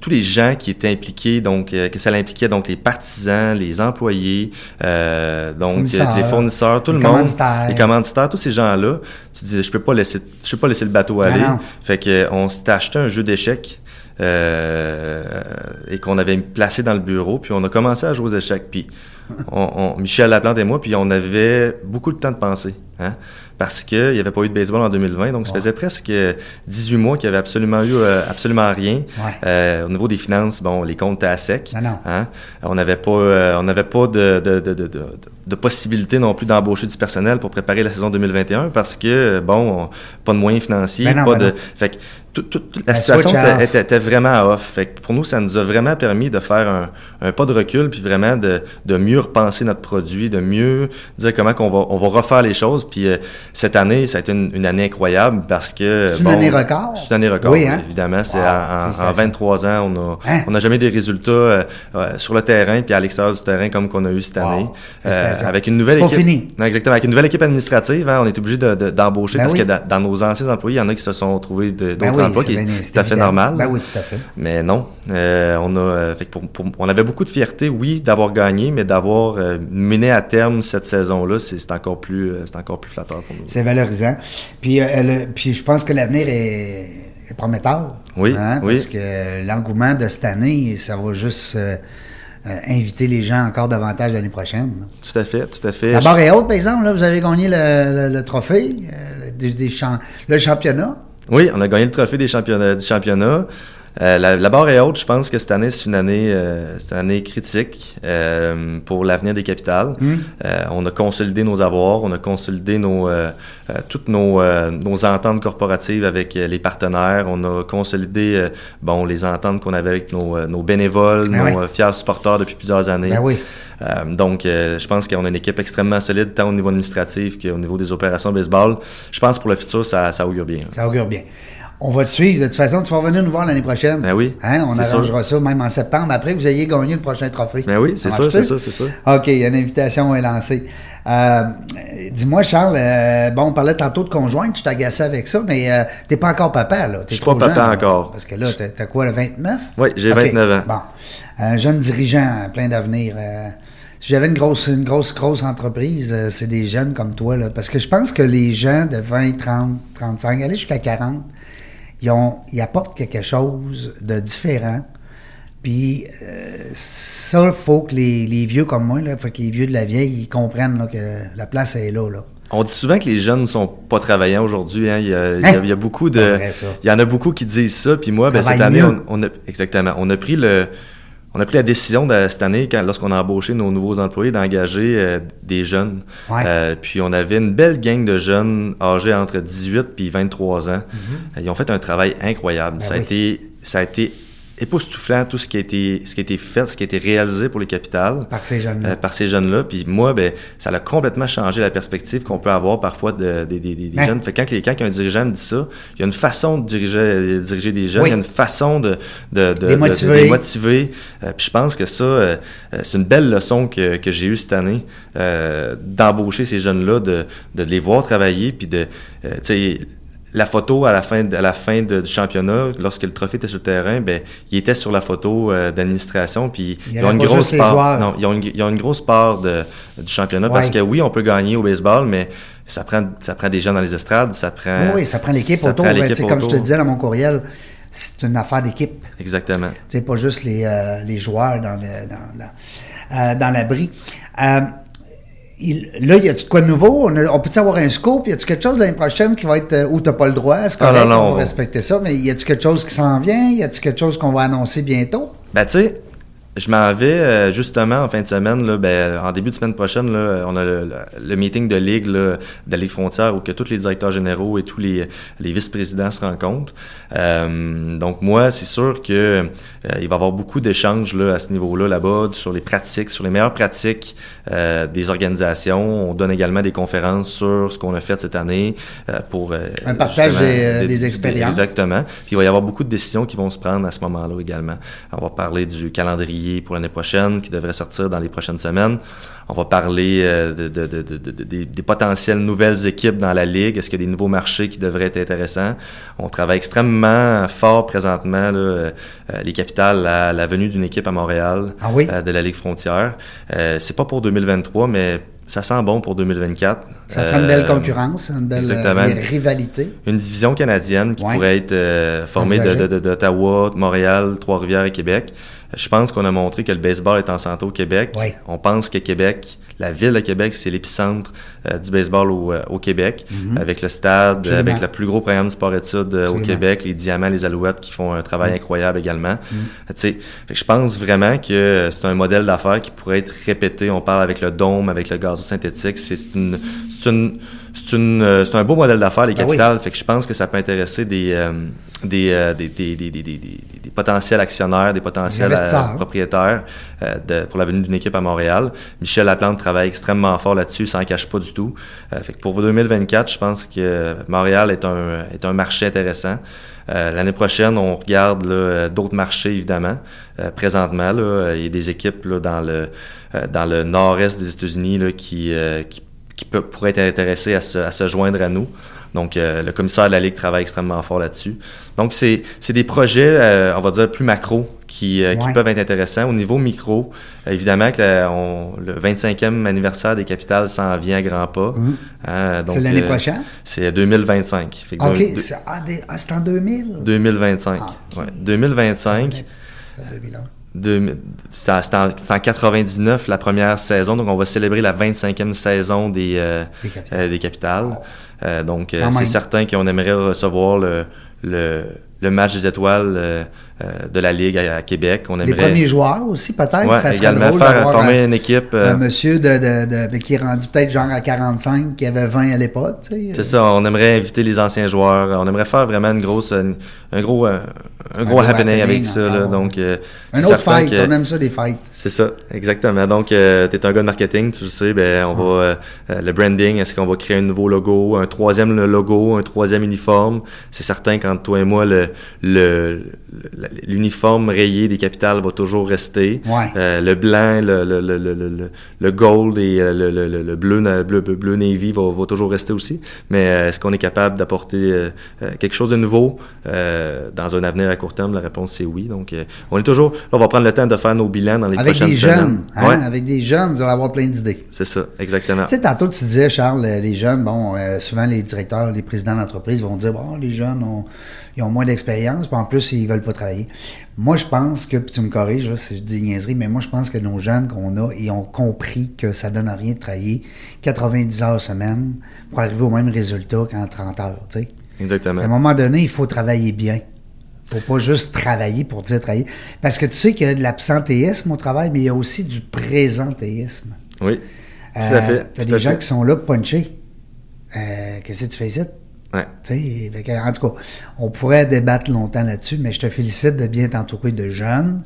S2: tous les gens qui étaient impliqués, donc que ça impliquait donc les partisans, les employés, donc
S1: Fournisseurs,
S2: les fournisseurs, tout
S1: les
S2: le monde,
S1: commanditaires.
S2: les commanditaires, tous ces gens-là, tu dis je peux pas laisser je peux pas laisser le bateau aller.
S1: non.
S2: Fait que on s'était acheté un jeu d'échecs et qu'on avait placé dans le bureau, puis on a commencé à jouer aux échecs. Puis on, on- Michel Laplante et moi, puis on avait beaucoup de temps de penser. Hein? Parce qu'il n'y avait pas eu de baseball en 2020, donc ça faisait presque 18 mois qu'il n'y avait absolument eu euh, absolument rien.
S1: Ouais.
S2: Euh, au niveau des finances, bon, les comptes étaient à sec.
S1: Non, non.
S2: Hein? On n'avait pas, euh, on n'avait pas de, de, de, de, possibilité non plus d'embaucher du personnel pour préparer la saison 2021 parce que, bon, on- pas de moyens financiers,
S1: Ben non,
S2: pas
S1: ben
S2: de...
S1: non.
S2: Fait que toute la situation était, était- vraiment off. Fait que pour nous, ça nous a vraiment permis de faire un, un pas de recul puis vraiment de, de mieux repenser notre produit, de mieux dire comment qu'on va, on va refaire les choses. Puis euh, cette année, ça a été une, une année incroyable parce que...
S1: C'est une année record?
S2: C'est une année record,
S1: Oui, hein?
S2: évidemment. C'est
S1: Wow,
S2: en- en, en
S1: félicitations.
S2: 23 ans, on a,
S1: Hein?
S2: on n'a jamais des résultats euh, euh, sur le terrain puis à l'extérieur du terrain comme qu'on a eu cette
S1: Wow.
S2: année. Avec une nouvelle
S1: pas
S2: équipe.
S1: fini.
S2: Non, exactement. Avec une nouvelle équipe administrative, hein, on est obligé de- de- d'embaucher
S1: Ben
S2: parce
S1: oui.
S2: que da- dans nos anciens employés, il y en a qui se sont trouvés de- d'autres Qui est
S1: bien-
S2: tout à fait
S1: évident.
S2: normal.
S1: Ben oui, tout à fait.
S2: Mais non, euh, on a, euh, fait que pour- pour- on avait beaucoup de fierté, oui, d'avoir gagné, mais d'avoir euh, mené à terme cette saison-là, c'est encore plus, encore plus flatteur pour nous.
S1: C'est valorisant. Puis, euh, le- puis je pense que l'avenir est, est prometteur.
S2: Oui,
S1: hein,
S2: oui.
S1: Parce que l'engouement de cette année, ça va juste euh, inviter les gens encore davantage l'année prochaine. là.
S2: Tout à fait, tout à fait.
S1: La barre est haute, par exemple. Là, vous avez gagné le, le- le trophée, euh, des, des champ- le championnat.
S2: Oui, on a gagné le trophée des championnats, du championnat. Euh, la, la barre est haute. Je pense que cette année, c'est une année, euh, c'est une année critique euh, pour l'avenir des capitales. Euh, on a consolidé nos avoirs, on a consolidé nos, toutes nos, nos ententes corporatives avec les partenaires. On a consolidé bon, les ententes qu'on avait avec nos, nos bénévoles,
S1: Ben
S2: nos
S1: oui.
S2: fiers supporters depuis plusieurs années.
S1: Ben oui.
S2: Euh, donc, euh, je pense qu'on a une équipe extrêmement solide, tant au niveau administratif qu'au niveau des opérations baseball. Je pense que pour le futur, ça, ça augure bien.
S1: Ça augure bien. On va te suivre. De toute façon, tu vas revenir nous voir l'année prochaine.
S2: Ben oui,
S1: Hein, on arrangera ça même en septembre, après que vous ayez gagné le prochain trophée.
S2: Ben oui, c'est
S1: marche-tu?
S2: c'est ça, c'est ça.
S1: OK, une invitation est lancée. Euh, Dis-moi, Charles, euh, bon, on parlait tantôt de conjointe, je t'agaçais avec ça, mais euh, t'es pas encore papa, là.
S2: Je suis pas papa
S1: là.
S2: encore.
S1: Parce que là, t'as quoi, le 29?
S2: Oui, j'ai
S1: OK,
S2: 29 ans.
S1: Bon. Un jeune dirigeant, plein d'avenir. Si j'avais une grosse, une grosse, grosse entreprise, euh, c'est des jeunes comme toi, là. Parce que je pense que les gens de 20, 30, 35, aller jusqu'à 40, ils, ont, ils apportent quelque chose de différent. Puis euh, ça, il faut que les, les vieux comme moi, il faut que les vieux de la vieille, ils comprennent là, que la place est là. là.
S2: On dit souvent que les jeunes ne sont pas travaillants aujourd'hui. Hein. Il, il
S1: Hein?
S2: il y a beaucoup de. Il y en a beaucoup qui disent ça. Puis moi, ben, cette année, on a exactement. On a pris le. On a pris la décision de, cette année, lorsqu'on a embauché nos nouveaux employés, d'engager euh, des jeunes.
S1: Ouais.
S2: Euh, puis on avait une belle gang de jeunes âgés entre 18 puis 23 ans. Euh, Ils ont fait un travail incroyable.
S1: Ben
S2: ça, a été, ça a été époustouflant tout ce qui a été, ce qui a été fait, ce qui a été réalisé pour les capitales.
S1: Par ces jeunes-là.
S2: Euh, par ces jeunes-là. Puis moi, ben, ça a complètement changé la perspective qu'on peut avoir parfois de, de- de- de- des jeunes. Fait que quand, les, quand un dirigeant me dit ça, il y a une façon de diriger, de diriger des jeunes,
S1: Oui.
S2: il y a une façon de, de, de,
S1: Les
S2: de-
S1: motiver.
S2: les motiver. Euh, puis je pense que ça, euh, euh, c'est une belle leçon que, que j'ai eue cette année, euh, d'embaucher ces jeunes-là, de, de les voir travailler, puis de, euh, tu sais, la photo à la fin, de- à la fin de- du championnat, lorsque le trophée était sur le terrain, ben, il était sur la photo euh, d'administration, puis
S1: Il y
S2: ils ont une grosse part. Non, ils ont une, ils ont une grosse part de, du championnat parce que oui, on peut gagner au baseball, mais ça prend, ça prend des gens dans les estrades, ça prend.
S1: oui, oui, ça prend l'équipe autour.
S2: prend
S1: Ben, sais, comme je te
S2: autour.
S1: disais dans mon courriel, c'est une affaire d'équipe.
S2: Exactement.
S1: C'est pas juste les, euh, les joueurs dans le dans, dans, euh, dans l'abri. Euh, il- là, y a-tu de quoi de nouveau? On, peut-tu avoir un scoop? Y a-tu quelque chose l'année prochaine qui va être euh, où t'as pas le droit? C'est
S2: Ah,
S1: correct,
S2: non, non,
S1: on va respecter ça, mais y a-tu quelque chose qui s'en vient? Y a-tu quelque chose qu'on va annoncer bientôt?
S2: Ben, tu sais, je m'en vais euh, justement en fin de semaine, là, ben, en début de semaine prochaine, là, on a le, le meeting de Ligue là, de Ligue frontière où que tous les directeurs généraux et tous les, les vice-présidents se rencontrent. Euh, donc moi, c'est sûr que euh, il va y avoir beaucoup d'échanges là, à ce niveau-là, là-bas, sur les pratiques, sur les meilleures pratiques euh, des organisations. On donne également des conférences sur ce qu'on a fait cette année euh, pour... euh,
S1: Un partage des, des expériences.
S2: Exactement. Puis il va y avoir beaucoup de décisions qui vont se prendre à ce moment-là également. On va parler du calendrier pour l'année prochaine qui devrait sortir dans les prochaines semaines. On va parler euh, de, de- de- de- de- des, potentielles nouvelles équipes dans la ligue. Est-ce qu'il y a des nouveaux marchés qui devraient être intéressants? On travaille extrêmement fort présentement, là, euh, les capitales, à la venue d'une équipe à Montréal
S1: Ah oui?
S2: euh, de la Ligue frontière. C'est pas pour 2023, mais ça sent bon pour 2024.
S1: Ça fera une belle concurrence, une belle euh, rivalité.
S2: une division canadienne qui
S1: Ouais.
S2: pourrait être euh, formée de-
S1: Envisagée.
S2: de- de- d'Ottawa, de Montréal, Trois-Rivières et Québec. Je pense qu'on a montré que le baseball est en santé au Québec. On pense que Québec, la ville de Québec, c'est l'épicentre euh, du baseball au, euh, au Québec, avec le stade,
S1: Mhm. Absolument.
S2: avec le plus gros programme de sport-études euh, au. Québec, les Diamants, les Alouettes qui font un travail
S1: Mhm.
S2: incroyable également. Fait que je pense vraiment que c'est un modèle d'affaires qui pourrait être répété. On parle avec le dôme, avec le gazon synthétique. C'est une, c'est une, un beau modèle d'affaires, les
S1: Ah oui.
S2: capitales. Fait que je pense que ça peut intéresser des, euh, des, euh, des, des, des, potentiels actionnaires, des potentiels euh, propriétaires euh, de- pour la venue d'une équipe à Montréal. Michel Laplante travaille extrêmement fort là-dessus, s'en cache pas du tout. Euh, fait que pour 2024, je pense que Montréal est un, est un marché intéressant. Euh, L'année prochaine, on regarde d'autres marchés, évidemment. Euh, présentement, là, il y a des équipes là, dans le, euh, dans le nord-est des États-Unis qui, qui, qui peut- pourraient être intéressées à se, à se joindre à nous. Donc, euh, le commissaire de la Ligue travaille extrêmement fort là-dessus. Donc, c'est des projets, euh, on va dire, plus macro qui, euh, qui peuvent être intéressants. Au niveau micro, évidemment que la- on- le 25e anniversaire des capitales s'en vient à grands pas. Hein,
S1: Mhm. C'est l'année prochaine?
S2: C'est 2025. Fait que
S1: OK, c'est ah, ah, en 2000?
S2: 2025.
S1: Ah,
S2: Ouais, 2025.
S1: C'est en 2001.
S2: C'est en, en- c'est en 99 la première saison, donc on va célébrer la 25e saison des, euh,
S1: Des capitales.
S2: euh, des capitales. Euh, donc euh, c'est certain qu'on aimerait recevoir le, le, le match des étoiles de la Ligue à, à Québec. On
S1: Les
S2: aimerait
S1: premiers joueurs aussi, peut-être.
S2: ouais,
S1: ça
S2: également
S1: drôle
S2: faire former
S1: un,
S2: une équipe. euh,
S1: un monsieur de, de- de- qui est rendu peut-être genre à 45, qui avait 20 à l'époque. tu sais.
S2: C'est ça, on aimerait inviter les anciens joueurs. On aimerait faire vraiment une grosse, une- un gros, euh, un, gros
S1: gros
S2: happening
S1: happening
S2: avec ça. Là.
S1: encore.
S2: Donc, euh,
S1: Un autre fight,
S2: que-
S1: on aime ça des fights.
S2: C'est ça, exactement. Donc, euh, tu es un gars de marketing, tu le sais, ben, on va, euh, euh, le branding, est-ce qu'on va créer un nouveau logo, un troisième logo, un troisième uniforme? C'est certain, quand toi et moi, le, le, le- l'uniforme rayé des capitales va toujours rester.
S1: Ouais.
S2: Euh, le blanc, le, le, le, le, gold et euh, le, le, le, le bleu, bleu, bleu, bleu navy va, va toujours rester aussi. Mais euh, est-ce qu'on est capable d'apporter euh, quelque chose de nouveau dans un avenir à court terme? La réponse, c'est oui. Donc, on est toujours... Là, on va prendre le temps de faire nos bilans dans les
S1: Avec
S2: prochaines
S1: des
S2: semaines.
S1: jeunes. hein,
S2: Ouais.
S1: Avec des jeunes, vous allez avoir plein d'idées.
S2: C'est ça, exactement.
S1: Tu sais, tantôt, tu disais, Charles, les jeunes, bon, souvent les directeurs, les présidents d'entreprise vont dire, bon, les jeunes, ont, ils ont moins d'expérience, puis en plus, ils veulent pas travailler. Moi, je pense que, puis tu me corriges, là, si je dis niaiserie, mais moi, je pense que nos jeunes qu'on a, ils ont compris que ça donne rien de travailler 90 heures semaine pour arriver au même résultat qu'en 30 heures, tu sais.
S2: Exactement.
S1: À un moment donné, il faut travailler bien. faut pas juste travailler pour dire travailler. Parce que tu sais qu'il y a de l'absentéisme au travail, mais il y a aussi du présentéisme.
S2: Oui, tout
S1: Euh,
S2: à fait.
S1: T'as des
S2: à
S1: gens
S2: fait.
S1: qui sont là punchés. Euh, Qu'est-ce que tu fais ici?
S2: Ouais.
S1: En tout cas, on pourrait débattre longtemps là-dessus, mais je te félicite de bien t'entourer de jeunes,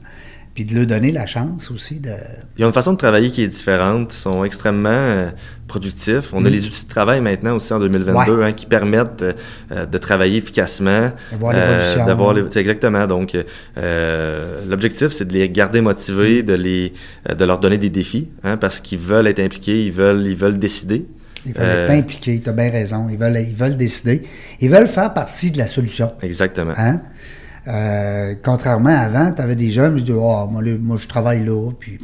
S1: puis de leur donner la chance aussi de.
S2: Ils ont une façon de travailler qui est différente. Ils sont extrêmement euh, productifs. On a les outils de travail maintenant aussi en 2022
S1: Mm. Ouais.
S2: hein, qui permettent euh, euh, de travailler efficacement.
S1: D'avoir l'évolution.
S2: les- c'est exactement. Donc, euh, l'objectif, c'est de les garder
S1: Mm.
S2: motivés, de, les, euh, de leur donner des défis, hein, parce qu'ils veulent être impliqués, ils veulent, ils veulent décider.
S1: Ils veulent
S2: Euh,
S1: être impliqués, tu as bien raison. Ils veulent, ils veulent décider. Ils veulent faire partie de la solution.
S2: Exactement.
S1: Hein? Euh, contrairement à avant, tu avais des jeunes qui disaient oh, moi, là, moi, je travaille là. Puis,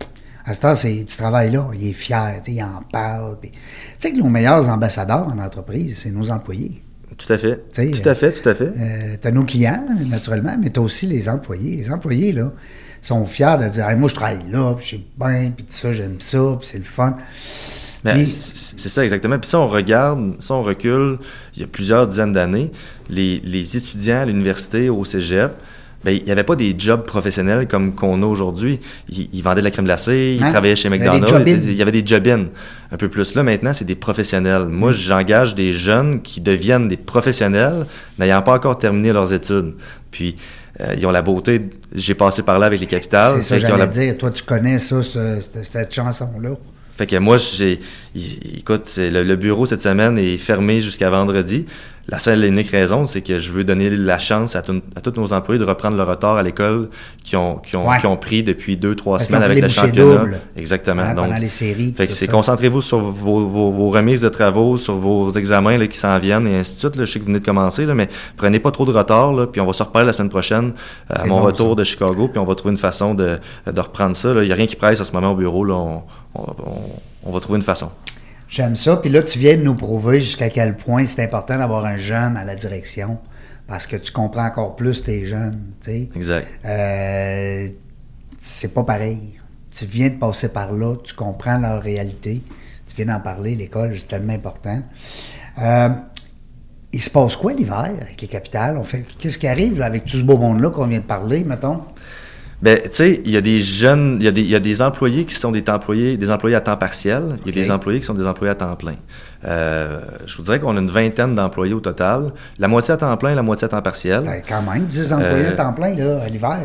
S1: à ce temps, tu travailles là. Il est fier, il en parle. puis- Tu sais que nos meilleurs ambassadeurs en entreprise, c'est nos employés.
S2: Tout à fait. Tout à fait, tout à fait.
S1: Euh, tu as nos clients, naturellement, mais tu as aussi les employés. Les employés, là, sont fiers de dire Hey, moi, je travaille là, puis je suis bien, puis tout ça, j'aime ça, puis c'est le fun.
S2: Mais c'est ça exactement. Puis si on regarde, si on recule, il y a plusieurs dizaines d'années, les, les étudiants à l'université, au cégep, ben, il n'y avait pas des jobs professionnels comme qu'on a aujourd'hui. Ils, ils vendaient de la crème glacée, ils
S1: Hein?
S2: travaillaient chez McDonald's, il y avait des job-ins. Un peu plus là, maintenant, c'est des professionnels.
S1: Mm.
S2: Moi, j'engage des jeunes qui deviennent des professionnels, n'ayant pas encore terminé leurs études. Puis, euh, ils ont la beauté. J'ai passé par là avec les capitales.
S1: C'est ça que j'allais
S2: la-
S1: dire. Toi, tu connais ça, ce- cette, cette chanson-là?
S2: Fait que moi, j'ai. Écoute, le bureau cette semaine est fermé jusqu'à vendredi. La seule et unique raison, c'est que je veux donner la chance à, tout- à tous nos employés de reprendre le retard à l'école qui ont, qui ont,
S1: Ouais.
S2: qui ont pris depuis deux, trois
S1: Parce
S2: semaines
S1: qu'ils
S2: avec le championnat.
S1: doubles.
S2: Exactement.
S1: Hein,
S2: Donc,
S1: pendant les séries.
S2: fait que c'est concentrez-vous sur vos, vos- vos remises de travaux, sur vos examens là, qui s'en viennent et ainsi de suite. Là. Je sais que vous venez de commencer, là, mais prenez pas trop de retard. Là, puis on va se reparler la semaine prochaine euh, à mon
S1: bon,
S2: retour de Chicago. Puis on va trouver une façon de, de reprendre ça. là. Il n'y a rien qui presse à ce moment au bureau. Là. On, on- on- on va trouver une façon.
S1: J'aime ça. Puis là, tu viens de nous prouver jusqu'à quel point c'est important d'avoir un jeune à la direction. Parce que tu comprends encore plus tes jeunes.
S2: Exact.
S1: Euh, c'est pas pareil. Tu viens de passer par là, tu comprends leur réalité. Tu viens d'en parler, l'école, c'est tellement important. Euh, il se passe quoi l'hiver avec les capitales? On fait, qu'est-ce qui arrive là, avec tout ce beau monde-là qu'on vient de parler, mettons?
S2: Ben, tu sais, il y a des jeunes, il y, a des- il y a des employés qui sont des employés, des employés à temps partiel, il y a des employés qui sont des employés à temps plein. Euh, je vous dirais qu'on a une vingtaine d'employés au total, la moitié à temps plein, la moitié à temps partiel.
S1: Ben, quand même, 10 employés
S2: Euh,
S1: à temps plein, là, à l'hiver.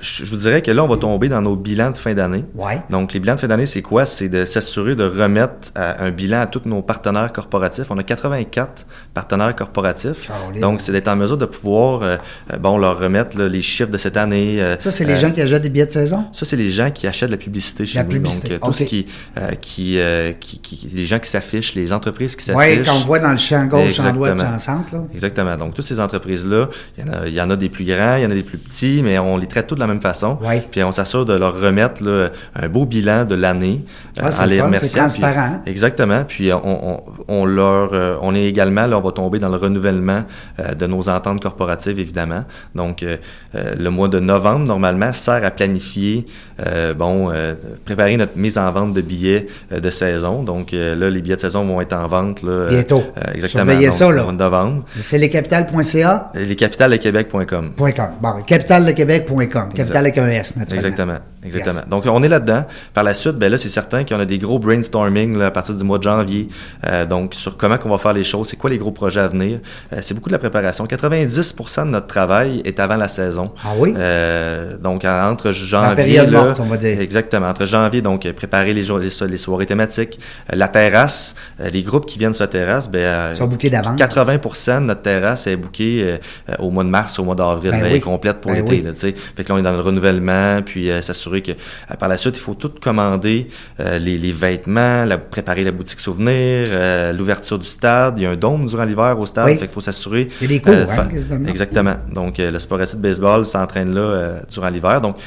S2: Je, je vous dirais que là, on va tomber dans nos bilans de fin d'année.
S1: Ouais.
S2: Donc, les bilans de fin d'année, c'est quoi? C'est de s'assurer de remettre à- un bilan à tous nos partenaires corporatifs. On a 84 partenaires corporatifs. Donc, c'est d'être en mesure de pouvoir, euh, euh, bon, leur remettre là, les chiffres de cette année. euh,
S1: Ça, c'est les
S2: euh,
S1: gens qui achètent des billets de saison?
S2: Ça, c'est les gens qui achètent de la publicité chez
S1: La
S2: nous.
S1: publicité,
S2: Donc, euh, tout ce qui, euh, qui, euh, qui, qui- les gens qui s'affichent, les entreprises qui
S1: Oui,
S2: s'affichent.
S1: qu'on voit dans le champ gauche, champ droit,
S2: Exactement.
S1: champ centre. Là.
S2: Exactement. Donc, toutes ces entreprises-là, il y, en a, il y en a des plus grands, il y en a des plus petits, mais on les traite tous de la même façon.
S1: Ouais.
S2: Puis on s'assure de leur remettre là, un beau bilan de l'année
S1: Ah, c'est
S2: en
S1: le
S2: les remerciant.
S1: c'est transparent.
S2: Puis- exactement. Puis on, on, on leur, euh, on est également, là, on va tomber dans le renouvellement euh, de nos ententes corporatives, évidemment. Donc, euh, euh, le mois de novembre, normalement, sert à planifier, euh, bon, euh, préparer notre mise en vente de billets euh, de saison. Donc, euh, là, les billets de saison vont être en vente. Là, euh,
S1: Bientôt.
S2: euh, exactement.
S1: Surveillez
S2: Donc,
S1: ça, là.
S2: novembre.
S1: C'est lescapitales.ca?
S2: Lescapitalesquebec.com.
S1: .com. Bon, capitaldequebec.com. Capital avec un S, naturellement.
S2: Exactement, exactement.
S1: Yes.
S2: Donc, on est là-dedans. Par la suite, ben là, c'est certain qu'on a des gros brainstorming là, à partir du mois de janvier. Euh, donc, sur comment qu'on va faire les choses, c'est quoi les gros projets à venir. Euh, c'est beaucoup de la préparation. 90% de notre travail est avant la saison.
S1: Ah oui?
S2: Euh, donc, en- entre janvier...
S1: période
S2: là,
S1: morte, on va dire.
S2: Exactement. Entre janvier, donc, euh, préparer les, jours, les, so- les soirées thématiques, euh, la terrasse, euh, les groupes qui viennent sur la terrasse, ben,
S1: Ils sont bookés d'avance.
S2: 80% de notre terrasse est bookée au mois de mars, au mois d'avril.
S1: Ben
S2: Elle
S1: oui.
S2: est complète pour
S1: Ben
S2: l'été.
S1: oui.
S2: là, tu sais. Fait que là, on est dans le renouvellement, puis euh, s'assurer que euh, par la suite, il faut tout commander, euh, les, les vêtements, la- préparer la boutique souvenir, euh, l'ouverture du stade. Il y a un dôme durant l'hiver au stade,
S1: Oui.
S2: fait qu'il faut s'assurer.
S1: Il y a des cours, hein.
S2: Exactement. Donc, le sportif de baseball s'entraîne là durant l'hiver. Donc, tu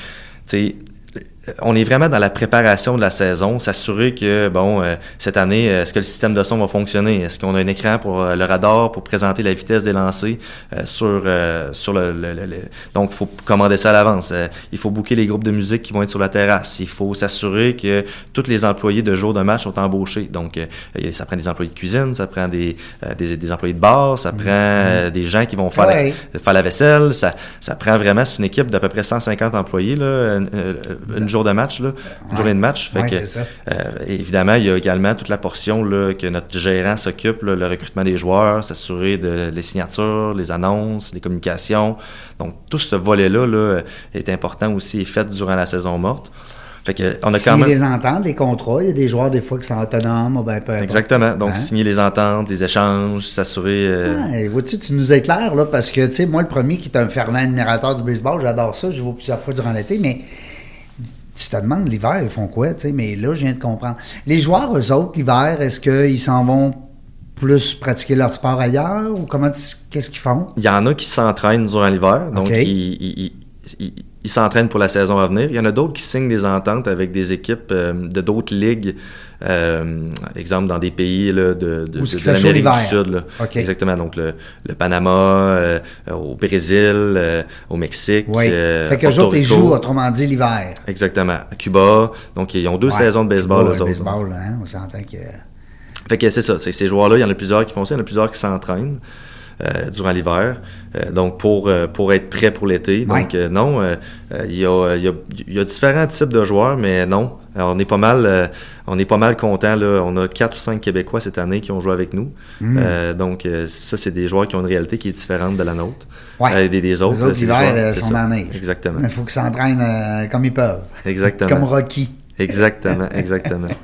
S2: sais, on est vraiment dans la préparation de la saison, s'assurer que, bon, euh, cette année, euh, est-ce que le système de son va fonctionner? Est-ce qu'on a un écran pour euh, le radar pour présenter la vitesse des lancers euh, sur, sur le, le- le- le- Donc, il faut commander ça à l'avance. Il faut booker les groupes de musique qui vont être sur la terrasse. Il faut s'assurer que tous les employés de jour de match sont embauchés. Donc, ça prend des employés de cuisine, ça prend des, des, des employés de bar, ça prend euh, des gens qui vont faire,
S1: Ouais.
S2: la, faire la vaisselle. Ça, ça prend vraiment, c'est une équipe d'à peu près 150 employés, là, une, une de match, là, une journée de match. Fait
S1: Ouais,
S2: que,
S1: c'est ça.
S2: euh, évidemment, il y a également toute la portion là, que notre gérant s'occupe, le recrutement des joueurs, s'assurer de les signatures, les annonces, les communications. Donc, tout ce volet-là là, est important aussi et fait durant la saison morte. Fait que, on a
S1: Signer
S2: quand même...
S1: les ententes, les contrats, il y a des joueurs des fois qui sont autonomes ben peu.
S2: Exactement. Donc,
S1: Hein?
S2: signer les ententes, les échanges, s'assurer... euh,
S1: vois-tu, tu nous éclaires, là, parce que, tu sais, moi, le premier qui est un fervent admirateur du baseball, j'adore ça, je vais plusieurs fois durant l'été, mais tu te demandes, l'hiver, ils font quoi, tu sais, mais là, je viens de comprendre. Les joueurs, eux autres, l'hiver, est-ce qu'ils s'en vont plus pratiquer leur sport ailleurs, ou comment, qu'est-ce qu'ils font?
S2: Il y en a qui s'entraînent durant l'hiver, donc
S1: OK.
S2: ils, ils- ils- ils- s'entraînent pour la saison à venir. Il y en a d'autres qui signent des ententes avec des équipes euh, de d'autres ligues, euh, exemple dans des pays là, de, de, l'Amérique du. Sud. là. Exactement, donc le, le Panama, euh, au Brésil, au Mexique,
S1: Oui. fait que autres, ils jouent, autrement dit, l'hiver.
S2: Exactement, à Cuba. Donc ils ont deux
S1: Ouais.
S2: saisons de baseball, autres.
S1: baseball, hein, on s'entend que...
S2: Fait que c'est ça, ces joueurs-là, il y en a plusieurs qui font ça, il y en a plusieurs qui s'entraînent. Euh, durant l'hiver. Euh, donc, pour, euh, pour être prêt pour l'été. Donc, non, il y, a, il y, a, il y a différents types de joueurs, mais non. Alors, on est pas mal, on est pas mal content. Là. On a quatre ou cinq Québécois cette année qui ont joué avec nous.
S1: Mm.
S2: Euh, donc, ça, c'est des joueurs qui ont une réalité qui est différente de la nôtre.
S1: Ouais.
S2: Des, des autres.
S1: Les autres, l'hiver, sont la neige.
S2: Exactement.
S1: Il faut qu'ils s'entraînent comme ils peuvent.
S2: Exactement.
S1: Comme Rocky.
S2: Exactement, exactement.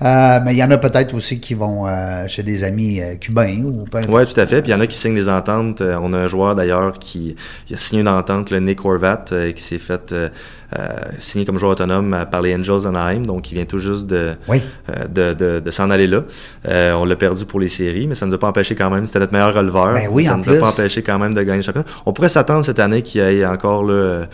S1: Euh, mais il y en a peut-être aussi qui vont euh, chez des amis euh, cubains ou importe.
S2: Oui, tout à fait. Puis il y en a qui signent des ententes. Euh, on a un joueur d'ailleurs qui, qui a signé une entente, le Nick Horvat, euh, qui s'est fait euh, signer comme joueur autonome euh, par les Angels Anaheim. Donc il vient tout juste de,
S1: Oui.
S2: euh, de, de, de s'en aller là. On l'a perdu pour les séries, mais ça ne nous a pas empêché quand même. C'était notre meilleur releveur.
S1: Ben oui,
S2: ça ne nous
S1: plus.
S2: a pas empêché quand même de gagner le championnat. On pourrait s'attendre cette année qu'il y ait encore là,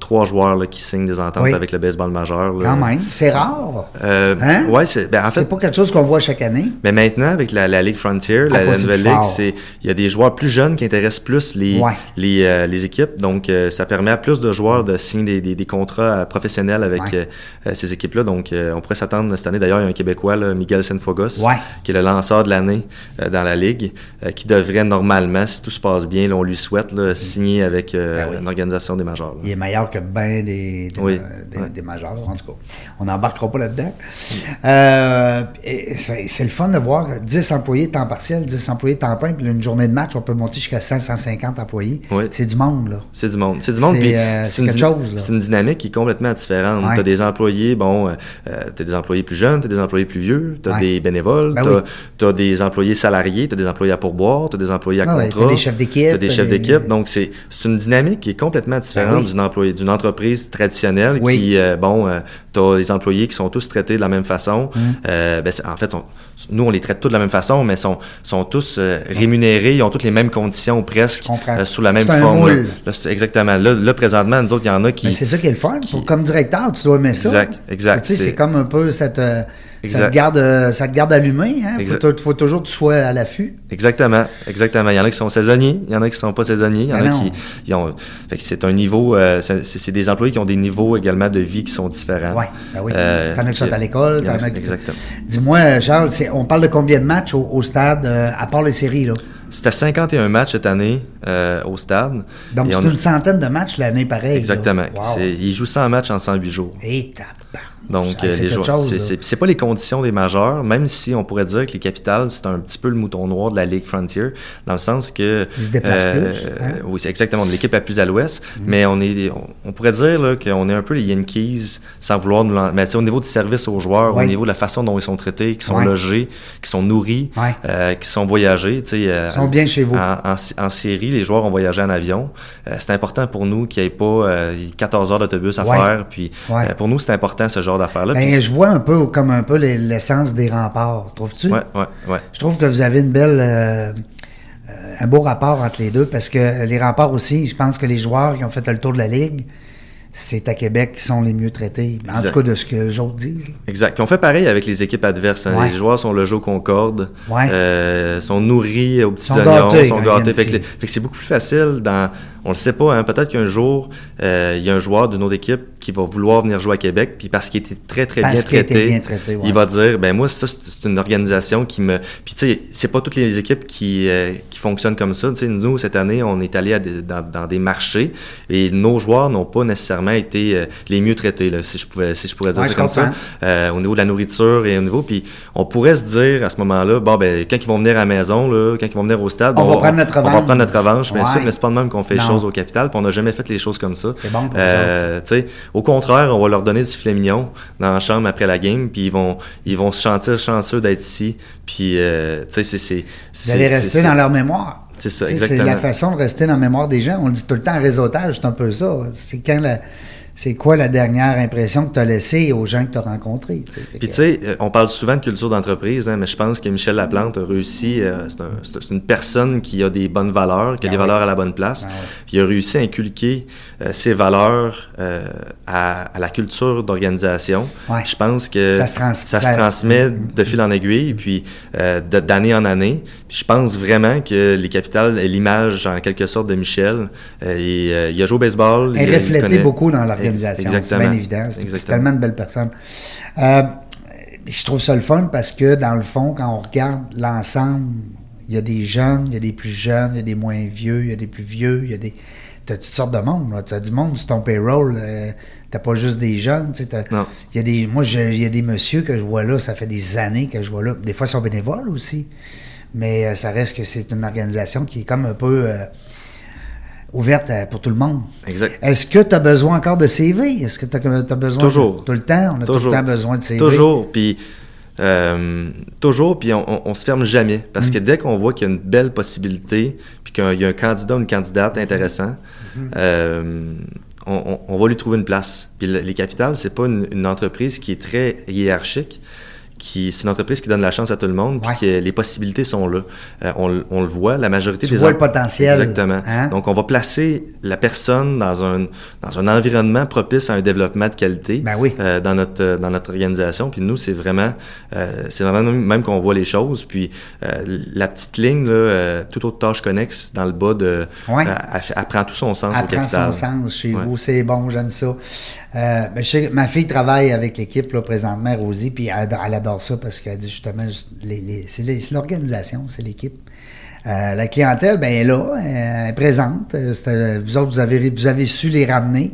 S2: trois joueurs là, qui signent des ententes
S1: Oui.
S2: avec le baseball majeur. là.
S1: Quand même. C'est rare. Hein?
S2: Ouais, c'est, ben, en fait,
S1: pas quelque chose qu'on voit chaque année.
S2: mais maintenant, avec la, la Ligue Frontier,
S1: À
S2: la, la nouvelle ligue, c'est il y a des joueurs plus jeunes qui intéressent plus les,
S1: Ouais.
S2: les, euh, les équipes. Donc, euh, ça permet à plus de joueurs de signer des, des, des contrats euh, professionnels avec
S1: Ouais.
S2: euh, euh, ces équipes-là. Donc, euh, on pourrait s'attendre cette année. D'ailleurs, il y a un Québécois, là, Miguel Senfogos,
S1: Ouais.
S2: qui est le lanceur de l'année dans la Ligue, qui devrait normalement, si tout se passe bien, là, on lui souhaite là, signer avec
S1: Ben oui.
S2: une organisation des majors.
S1: Il est meilleur que ben des, des,
S2: Oui.
S1: des,
S2: Ouais.
S1: des majeurs, en tout cas. On n'embarquera pas là-dedans. C'est le fun de voir 10 employés temps partiel, 10 employés temps plein, puis une journée de match, on peut monter jusqu'à 100, 150 employés.
S2: Oui.
S1: C'est du monde, là.
S2: C'est du monde. C'est du monde. Puis
S1: euh, c'est
S2: une,
S1: quelque chose,
S2: c'est une dynamique qui est complètement différente.
S1: Ouais.
S2: Tu as des employés, bon, euh, tu as des employés plus jeunes, tu as des employés plus vieux, tu as
S1: Ouais.
S2: des bénévoles,
S1: Ben
S2: tu as,
S1: oui.
S2: des employés salariés, tu as des employés à pourboire, tu as des employés à
S1: Ah
S2: contrat.
S1: t'as des chefs d'équipe,
S2: Tu des chefs d'équipe. Donc, c'est une dynamique qui est complètement différente
S1: oui.
S2: d'une entreprise traditionnelle
S1: Oui.
S2: qui, euh, bon, tu as les employés qui sont tous traités de la même façon.
S1: Hum.
S2: Euh, ben, en fait, on- nous, on les traite tous de la même façon, mais sont, sont tous euh, rémunérés, ils ont toutes les mêmes conditions presque, euh, sous la même forme. là. Là, exactement. Là, là, présentement, nous autres, il y en a qui.
S1: Qui est le fun. Pour- comme directeur, tu dois aimer ça.
S2: Exact, exact.
S1: Tu sais, c'est comme un peu cette. euh, Ça te, garde, euh, ça te garde allumé. Hein? Faut, toujours que tu sois à l'affût.
S2: Exactement, exactement. Il y en a qui sont saisonniers, il y en a qui sont pas saisonniers, il y en
S1: Ben
S2: a qui ont. C'est un niveau, euh, c'est des employés qui ont des niveaux également de vie qui sont différents.
S1: Oui, ben oui.
S2: Euh,
S1: t'en as qui sont à l'école,
S2: il
S1: t'en as qui...
S2: Exactement.
S1: Dis-moi, Charles, on parle de combien de matchs au, au stade, euh, à part les séries, là?
S2: C'était 51 matchs cette année euh, au stade.
S1: Donc, c'est une centaine de matchs l'année pareille.
S2: Exactement.
S1: Wow.
S2: Ils jouent 100 matchs en 108 jours.
S1: Et.
S2: Donc,
S1: Ah,
S2: euh,
S1: c'est
S2: les joueurs, c'est c'est pas les conditions des majeurs, même si on pourrait dire que les capitales, c'est un petit peu le mouton noir de la Ligue Frontier, dans le sens que.
S1: Ils se déplacent plus, hein?
S2: Oui, c'est exactement, de l'équipe la plus à l'ouest, mais on est, on, on pourrait dire qu'on est un peu les Yankees, sans vouloir nous. l'en- Mais tu sais, au niveau du service aux joueurs,
S1: Oui.
S2: au niveau de la façon dont ils sont traités, qui sont logés, qui sont nourris, euh, qui sont voyagés, euh,
S1: Ils sont bien chez vous.
S2: En, en- en série, les joueurs ont voyagé en avion. Euh, c'est important pour nous qu'il n'y ait pas euh, 14 heures d'autobus à faire. Puis, euh, pour nous, c'est important ce genre d'affaires-là.
S1: Ben, je vois un peu comme un peu les- l'essence des remparts, trouves-tu?
S2: Ouais, ouais, ouais.
S1: Je trouve que vous avez une belle, euh, euh, un beau rapport entre les deux parce que les remparts aussi, je pense que les joueurs qui ont fait le tour de la ligue, c'est à Québec qui sont les mieux traités. En
S2: Exact.
S1: tout cas, de ce que les autres disent.
S2: Exact. Puis on fait pareil avec les équipes adverses. hein.
S1: Ouais.
S2: Les joueurs sont logés au Concorde,
S1: Ouais.
S2: euh, sont nourris aux petits
S1: Sont
S2: oignons,
S1: gâtés
S2: sont
S1: ils
S2: gâtés. que, fait que c'est beaucoup plus facile dans. On le sait pas, hein, peut-être qu'un jour, euh, il y a un joueur d'une autre équipe qui va vouloir venir jouer à Québec, puis parce qu'il était très, très
S1: Parce
S2: bien traité,
S1: bien traité, ouais.
S2: il va dire, ben moi, ça, c'est une organisation qui me... Puis tu sais, c'est pas toutes les équipes qui, euh, qui fonctionnent comme ça. Nous, cette année, on est allé dans, dans des marchés, et nos joueurs n'ont pas nécessairement été euh, les mieux traités, là, si, je pouvais, si je pourrais dire
S1: Ouais,
S2: ça comme ça, au niveau de la nourriture et au niveau... Puis on pourrait se dire, à ce moment-là, bon, ben quand ils vont venir à la maison, là, quand ils vont venir au stade,
S1: On va prendre notre
S2: on va
S1: revanche.
S2: prendre notre revanche, bien
S1: Ouais.
S2: sûr, mais c'est pas de même qu'on fait
S1: Non.
S2: Choses au capital, puis on n'a jamais fait les choses comme ça.
S1: C'est bon pour
S2: Euh, au contraire, on va leur donner du filet mignon dans la chambre après la game, puis ils vont, ils vont se sentir chanceux d'être ici. Puis, euh, tu sais, c'est,
S1: Vous allez rester dans leur mémoire.
S2: C'est ça,
S1: sais, C'est
S2: exactement.
S1: la façon de rester dans la mémoire des gens. On le dit tout le temps en réseautage, c'est un peu ça. C'est quand la- c'est quoi la dernière impression que tu as laissée aux gens que tu as rencontrés.
S2: Puis tu sais, euh, on parle souvent de culture d'entreprise, hein, mais je pense que Michel Laplante a réussi. euh, c'est, un- c'est- c'est une personne qui a des bonnes valeurs, qui a
S1: Ah
S2: des valeurs à la bonne place.
S1: Ah.
S2: Puis il a réussi à inculquer euh, ses valeurs euh, à, à la culture d'organisation.
S1: Ouais.
S2: Je pense que
S1: Ça se trans-
S2: ça
S1: ça-
S2: se transmet de fil en aiguille, puis de- d'année en année. Puis je pense vraiment que les capitales est l'image en quelque sorte de Michel. Et, euh, il a joué au baseball.
S1: Elle
S2: il- il
S1: reflétait
S2: connaît-
S1: beaucoup dans l'organisation. C'est bien évident. C'est- tellement de belles personnes. Euh, je trouve ça le fun parce que, dans le fond, quand on regarde l'ensemble, Il y a des jeunes, il y a des plus jeunes, il y a des moins vieux, il y a des plus vieux, il y a des. T'as toutes sortes de monde, là. T'as du monde sur ton payroll. euh, t'as pas juste des jeunes, tu. Il y a des. Moi, il y a des messieurs que je vois là, ça fait des années que je vois là. Des fois, ils sont bénévoles aussi. Mais euh, ça reste que c'est une organisation qui est comme un peu euh, ouverte pour tout le monde.
S2: Exact.
S1: Est-ce que tu as besoin encore de CV? Est-ce que tu as, besoin
S2: Toujours.
S1: de- tout le temps? On a tout
S2: Toujours.
S1: le temps besoin de CV.
S2: Toujours. Puis, euh, toujours, puis on, on, on se ferme jamais. Parce
S1: Mm.
S2: que dès qu'on voit qu'il y a une belle possibilité, puis qu'il y a un candidat ou une candidate
S1: Mm-hmm.
S2: intéressant, euh, on, va lui trouver une place. Puis le- les capitales, c'est pas une, une entreprise qui est très hiérarchique. Qui, c'est une entreprise qui donne la chance à tout le monde, puis
S1: Ouais.
S2: que les possibilités sont là. Euh, on, le- on le voit, la majorité
S1: Tu
S2: des
S1: vois le potentiel,
S2: Exactement.
S1: hein?
S2: Donc, on va placer la personne dans un, dans un environnement propice à un développement de qualité
S1: Ben oui.
S2: euh, dans, notre, dans notre organisation. Puis nous, c'est vraiment, euh, c'est vraiment même qu'on voit les choses. Puis euh, la petite ligne, là, euh, toute autre tâche connexe dans le bas, de,
S1: Ouais.
S2: elle, prend tout son sens au
S1: Elle prend
S2: capital.
S1: son sens chez
S2: Ouais.
S1: vous, c'est bon, j'aime ça. Euh, ben, je sais ma fille travaille avec l'équipe là, présentement, Rosie, puis elle, elle adore ça parce qu'elle dit justement, juste les- les- c'est les- c'est l'organisation, c'est l'équipe. Euh, la clientèle, ben, elle est là, elle est présente. Euh, c'est, euh, Vous autres, vous avez, vous avez su les ramener.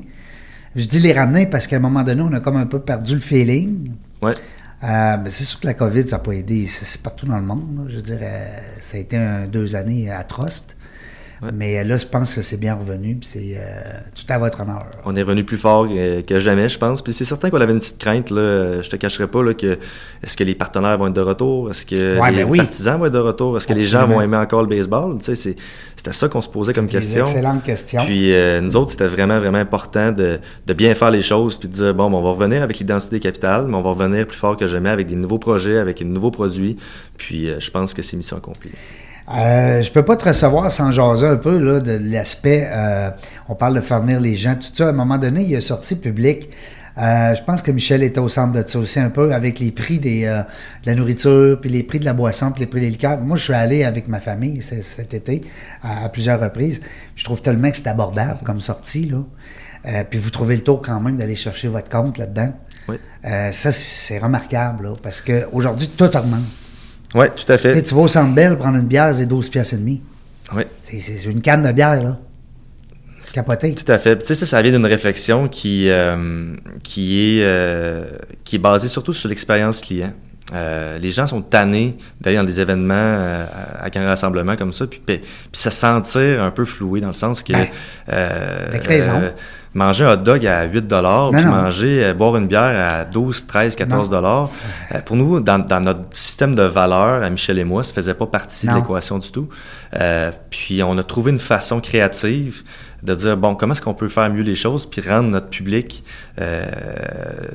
S1: Je dis les ramener parce qu'à un moment donné, on a comme un peu perdu le feeling.
S2: Ouais.
S1: Euh, ben, c'est sûr que la COVID, ça n'a pas aidé. C'est c'est partout dans le monde. là. Je veux dire, euh, ça a été un, deux années atroces. Mais euh, là, je pense que c'est bien revenu. puis c'est euh, tout à votre honneur.
S2: On est revenu plus fort que, que jamais, je pense. Puis c'est certain qu'on avait une petite crainte, là. Je te cacherai pas, là, que est-ce que les partenaires vont être de retour? Est-ce que
S1: Ouais,
S2: les
S1: ben oui.
S2: partisans vont être de retour? Est-ce que les gens vont aimer encore le baseball? Tu sais, c'était ça qu'on se posait comme
S1: des
S2: question.
S1: excellentes questions.
S2: Puis euh, nous autres, c'était vraiment, vraiment important de, de bien faire les choses puis de dire, bon, ben, on va revenir avec l'identité capitale, mais on va revenir plus fort que jamais avec des nouveaux projets, avec de nouveaux produits. Puis euh, je pense que c'est mission accomplie.
S1: Euh, je peux pas te recevoir sans jaser un peu là, de l'aspect. euh, on parle de faire venir les gens. Tout ça, à un moment donné, il est sorti public. Euh, je pense que Michel était au centre de ça aussi un peu avec les prix des, euh, de la nourriture, puis les prix de la boisson, puis les prix des liqueurs. Moi, je suis allé avec ma famille cet été à, à plusieurs reprises. Je trouve tellement que c'est abordable comme sortie. Là. Euh, puis vous trouvez le tour quand même d'aller chercher votre compte là-dedans.
S2: Oui.
S1: Euh, ça, c'est c'est remarquable là, parce qu'aujourd'hui, tout augmente.
S2: Oui, tout à
S1: Tu sais,
S2: fait.
S1: tu vas au Centre Bell prendre une bière, c'est 12 piastres et demi.
S2: Oui.
S1: C'est- une canne de bière, là. C'est capoté.
S2: Tout à fait. Tu sais, ça, ça vient d'une réflexion qui, euh, qui, est, euh, qui est basée surtout sur l'expérience client. Euh, les gens sont tannés d'aller dans des événements euh, à, à grand rassemblement comme ça, puis, puis, puis se sentir un peu floué dans le sens que
S1: Ben,
S2: euh,
S1: avec raison.
S2: Manger un hot dog à 8 dollars, puis
S1: non.
S2: manger, euh, boire une bière à 12, 13, 14 dollars, euh, pour nous, dans, dans notre système de valeurs, à Michel et moi, ça faisait pas partie
S1: Non.
S2: de l'équation du tout. Euh, puis on a trouvé une façon créative de dire bon comment est-ce qu'on peut faire mieux les choses puis rendre notre public euh,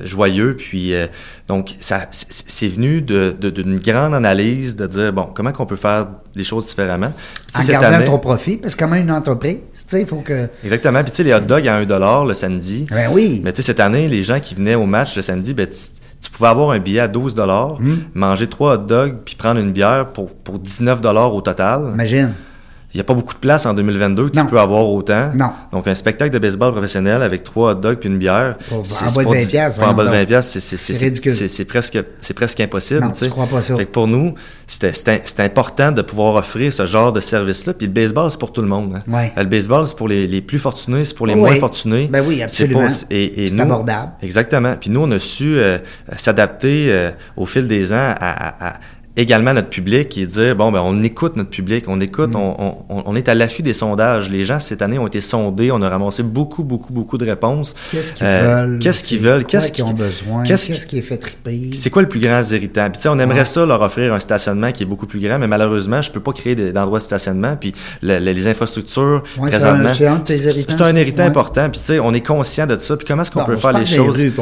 S2: joyeux puis euh, donc ça c'est venu de- de- d'une grande analyse de dire bon comment qu'on peut faire les choses différemment? Puis,
S1: En gardant
S2: année-
S1: ton profit, parce que quand même une entreprise, il faut que...
S2: exactement puis tu sais les hot dogs à 1 dollar le samedi
S1: Ben oui.
S2: mais tu sais cette année les gens qui venaient au match le samedi ben, tu, pouvais avoir un billet à 12 dollars
S1: Hmm.
S2: manger trois hot dogs puis prendre une bière pour pour 19 dollars au total
S1: Imagine.
S2: Il n'y a pas beaucoup de place en 2022 que
S1: Non.
S2: tu peux avoir autant.
S1: Non.
S2: Donc, un spectacle de baseball professionnel avec trois hot dogs puis une bière.
S1: Pour-
S2: c'est-
S1: en
S2: c'est
S1: bas de
S2: pas
S1: 20
S2: du-
S1: piastres,
S2: pas En bas de
S1: voyons
S2: 20
S1: donc.
S2: piastres, c'est- c'est- c'est-
S1: C'est ridicule.
S2: c'est- c'est presque, c'est presque impossible.
S1: Non,
S2: tu
S1: crois pas ça.
S2: Fait que pour nous, c'était important de pouvoir offrir ce genre de service-là. Puis le baseball, c'est pour tout le monde. hein.
S1: Ouais.
S2: Le baseball, c'est pour les, les plus fortunés, c'est pour les moins fortunés.
S1: Ben oui,
S2: C'est
S1: absolument.
S2: pas- et- et
S1: C'est
S2: nous-
S1: abordable.
S2: Exactement. Puis nous, on a su euh, s'adapter euh, au fil des ans à, à- à également notre public et dire, bon, ben, on écoute notre public, on écoute,
S1: Mm.
S2: on, on- on est à l'affût des sondages. Les gens, cette année, ont été sondés, on a ramassé beaucoup, beaucoup, beaucoup de réponses.
S1: Qu'est-ce qu'ils
S2: Euh,
S1: veulent?
S2: Qu'est-ce qu'ils veulent? Qu'est-ce
S1: qu'ils ont besoin?
S2: qu'est-ce
S1: qui est fait triper?
S2: c'est quoi le plus grand irritant? Puis tu sais, on aimerait
S1: Ouais.
S2: ça leur offrir un stationnement qui est beaucoup plus grand, mais malheureusement, je peux pas créer d'endroits de stationnement. Puis le- le- les infrastructures,
S1: Ouais,
S2: présentement,
S1: un- c'est un
S2: un irritant
S1: Ouais.
S2: important. Puis tu sais, on est conscient de ça. Puis comment est-ce qu'on peut faire les choses
S1: rues,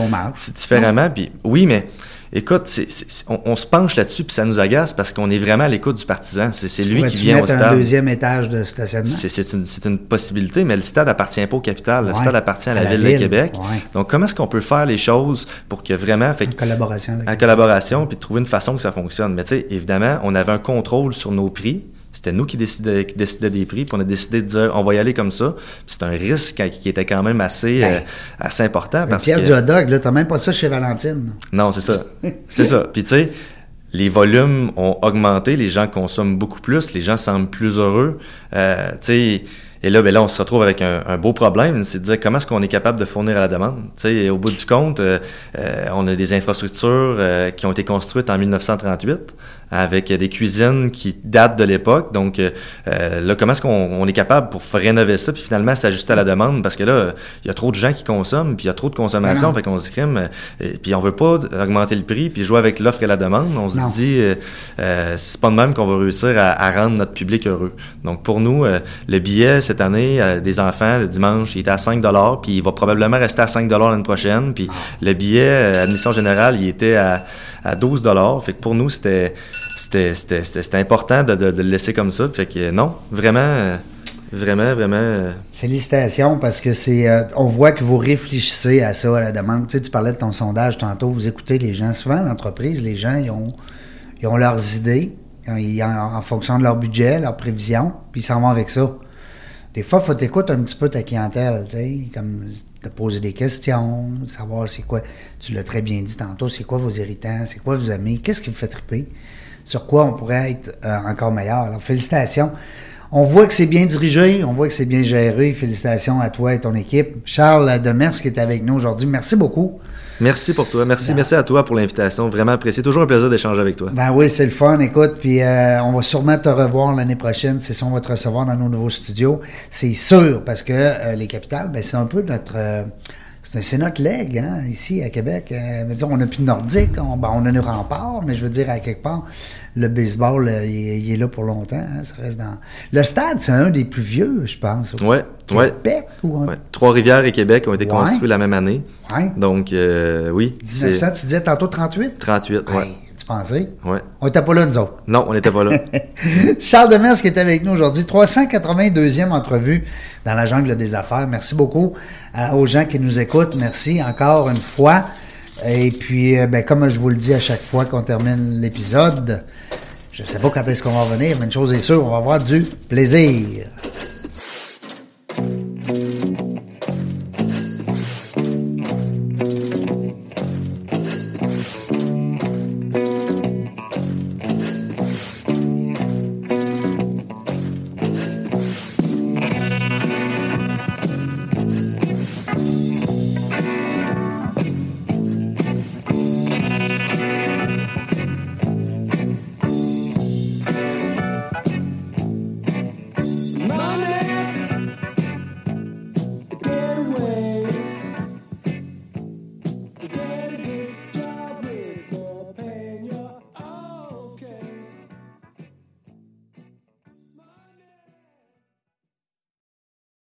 S2: différemment? Puis oui, mais écoute, c'est- c'est- c'est- on, on se penche là-dessus, puis ça nous agace parce qu'on est vraiment à l'écoute du partisan. C'est c'est lui qui vient au
S1: mettre un
S2: stade.
S1: deuxième étage de stationnement?
S2: C'est c'est une, possibilité, mais le stade appartient pas au capital. Le
S1: Ouais.
S2: stade appartient à la,
S1: À la
S2: ville,
S1: ville,
S2: de Québec.
S1: ouais.
S2: Donc, comment est-ce qu'on peut faire les choses pour que vraiment... Fait,
S1: En collaboration
S2: en collaboration, puis de trouver une façon que ça fonctionne? Mais tu sais, évidemment, on avait un contrôle sur nos prix. C'était nous qui décidait, qui des prix, puis on a décidé de dire on va y aller comme ça. C'est un risque qui était quand même assez,
S1: Ben,
S2: euh, assez important.
S1: Une
S2: Parce
S1: pièce
S2: que,
S1: du hot dog, là, t'as même pas ça chez Valentine.
S2: non, c'est ça. c'est ça. Puis tu sais, les volumes ont augmenté, les gens consomment beaucoup plus, les gens semblent plus heureux. Euh, tu sais, et là, ben là, on se retrouve avec un, un beau problème, c'est de dire comment est-ce qu'on est capable de fournir à la demande? Tu sais, au bout du compte, euh, euh, on a des infrastructures euh, qui ont été construites en 1938 avec des cuisines qui datent de l'époque. Donc là, comment est-ce qu'on on est capable pour rénover ça puis finalement s'ajuster à la demande? Parce que là, il y a trop de gens qui consomment puis il y a trop de consommation,
S1: non.
S2: fait qu'on se dit crime. puis on veut pas augmenter le prix puis jouer avec l'offre et la demande. On se
S1: Non.
S2: dit c'est pas de même qu'on va réussir à, à rendre notre public heureux. Donc pour nous, le billet cette année euh, des enfants le dimanche, il était à 5 puis il va probablement rester à 5 l'année prochaine. Puis le billet euh, admission générale, il était à, à 12 Fait que pour nous, c'était c'était c'était- c'était- c'était important de, de- de le laisser comme ça. Fait que non, vraiment, euh, vraiment, vraiment. euh,
S1: Félicitations parce que c'est. euh, on voit que vous réfléchissez à ça, à la demande. Tu sais, tu parlais de ton sondage tantôt, vous écoutez les gens. Souvent, l'entreprise, les gens, ils ont, ils ont leurs idées ils- en, en fonction de leur budget, leurs prévisions, puis ils s'en vont avec ça. Des fois, il faut t'écouter un petit peu ta clientèle, tu sais, comme te poser des questions, savoir c'est quoi, tu l'as très bien dit tantôt, c'est quoi vos irritants, c'est quoi vous aimez, qu'est-ce qui vous fait triper, sur quoi on pourrait être euh, encore meilleur. Alors, félicitations. On voit que c'est bien dirigé, on voit que c'est bien géré. Félicitations à toi et ton équipe. Charles Demers qui est avec nous aujourd'hui, merci beaucoup.
S2: Merci pour toi. Merci, merci à toi pour l'invitation. Vraiment apprécié. Toujours un plaisir d'échanger avec toi.
S1: Ben oui, c'est le fun, écoute, puis euh, on va sûrement te revoir l'année prochaine, c'est ça, on va te recevoir dans nos nouveaux studios. C'est sûr, parce que euh, les capitales, ben, c'est un peu notre... euh, c'est notre leg, hein, ici, à Québec. Euh, on n'a plus de nordique, on, ben, on a nos remparts, mais je veux dire, à quelque part, le baseball, euh, il, est- il est là pour longtemps. hein, ça reste dans... Le stade, c'est un des plus vieux, je pense. au
S2: Ouais, ouais.
S1: Québec ou un...
S2: Ouais. Trois-Rivières et Québec ont été
S1: Ouais.
S2: construits la même année. Donc, euh, oui.
S1: 1900,
S2: c'est
S1: tu disais tantôt 38?
S2: 38, ouais.
S1: On était pas là, nous autres.
S2: Non, on n'était pas là.
S1: Charles Demers qui est avec nous aujourd'hui. 382e entrevue dans la jungle des affaires. Merci beaucoup euh, aux gens qui nous écoutent. Merci encore une fois. Et puis, euh, ben, comme je vous le dis à chaque fois qu'on termine l'épisode, je ne sais pas quand est-ce qu'on va revenir, mais une chose est sûre, on va avoir du plaisir.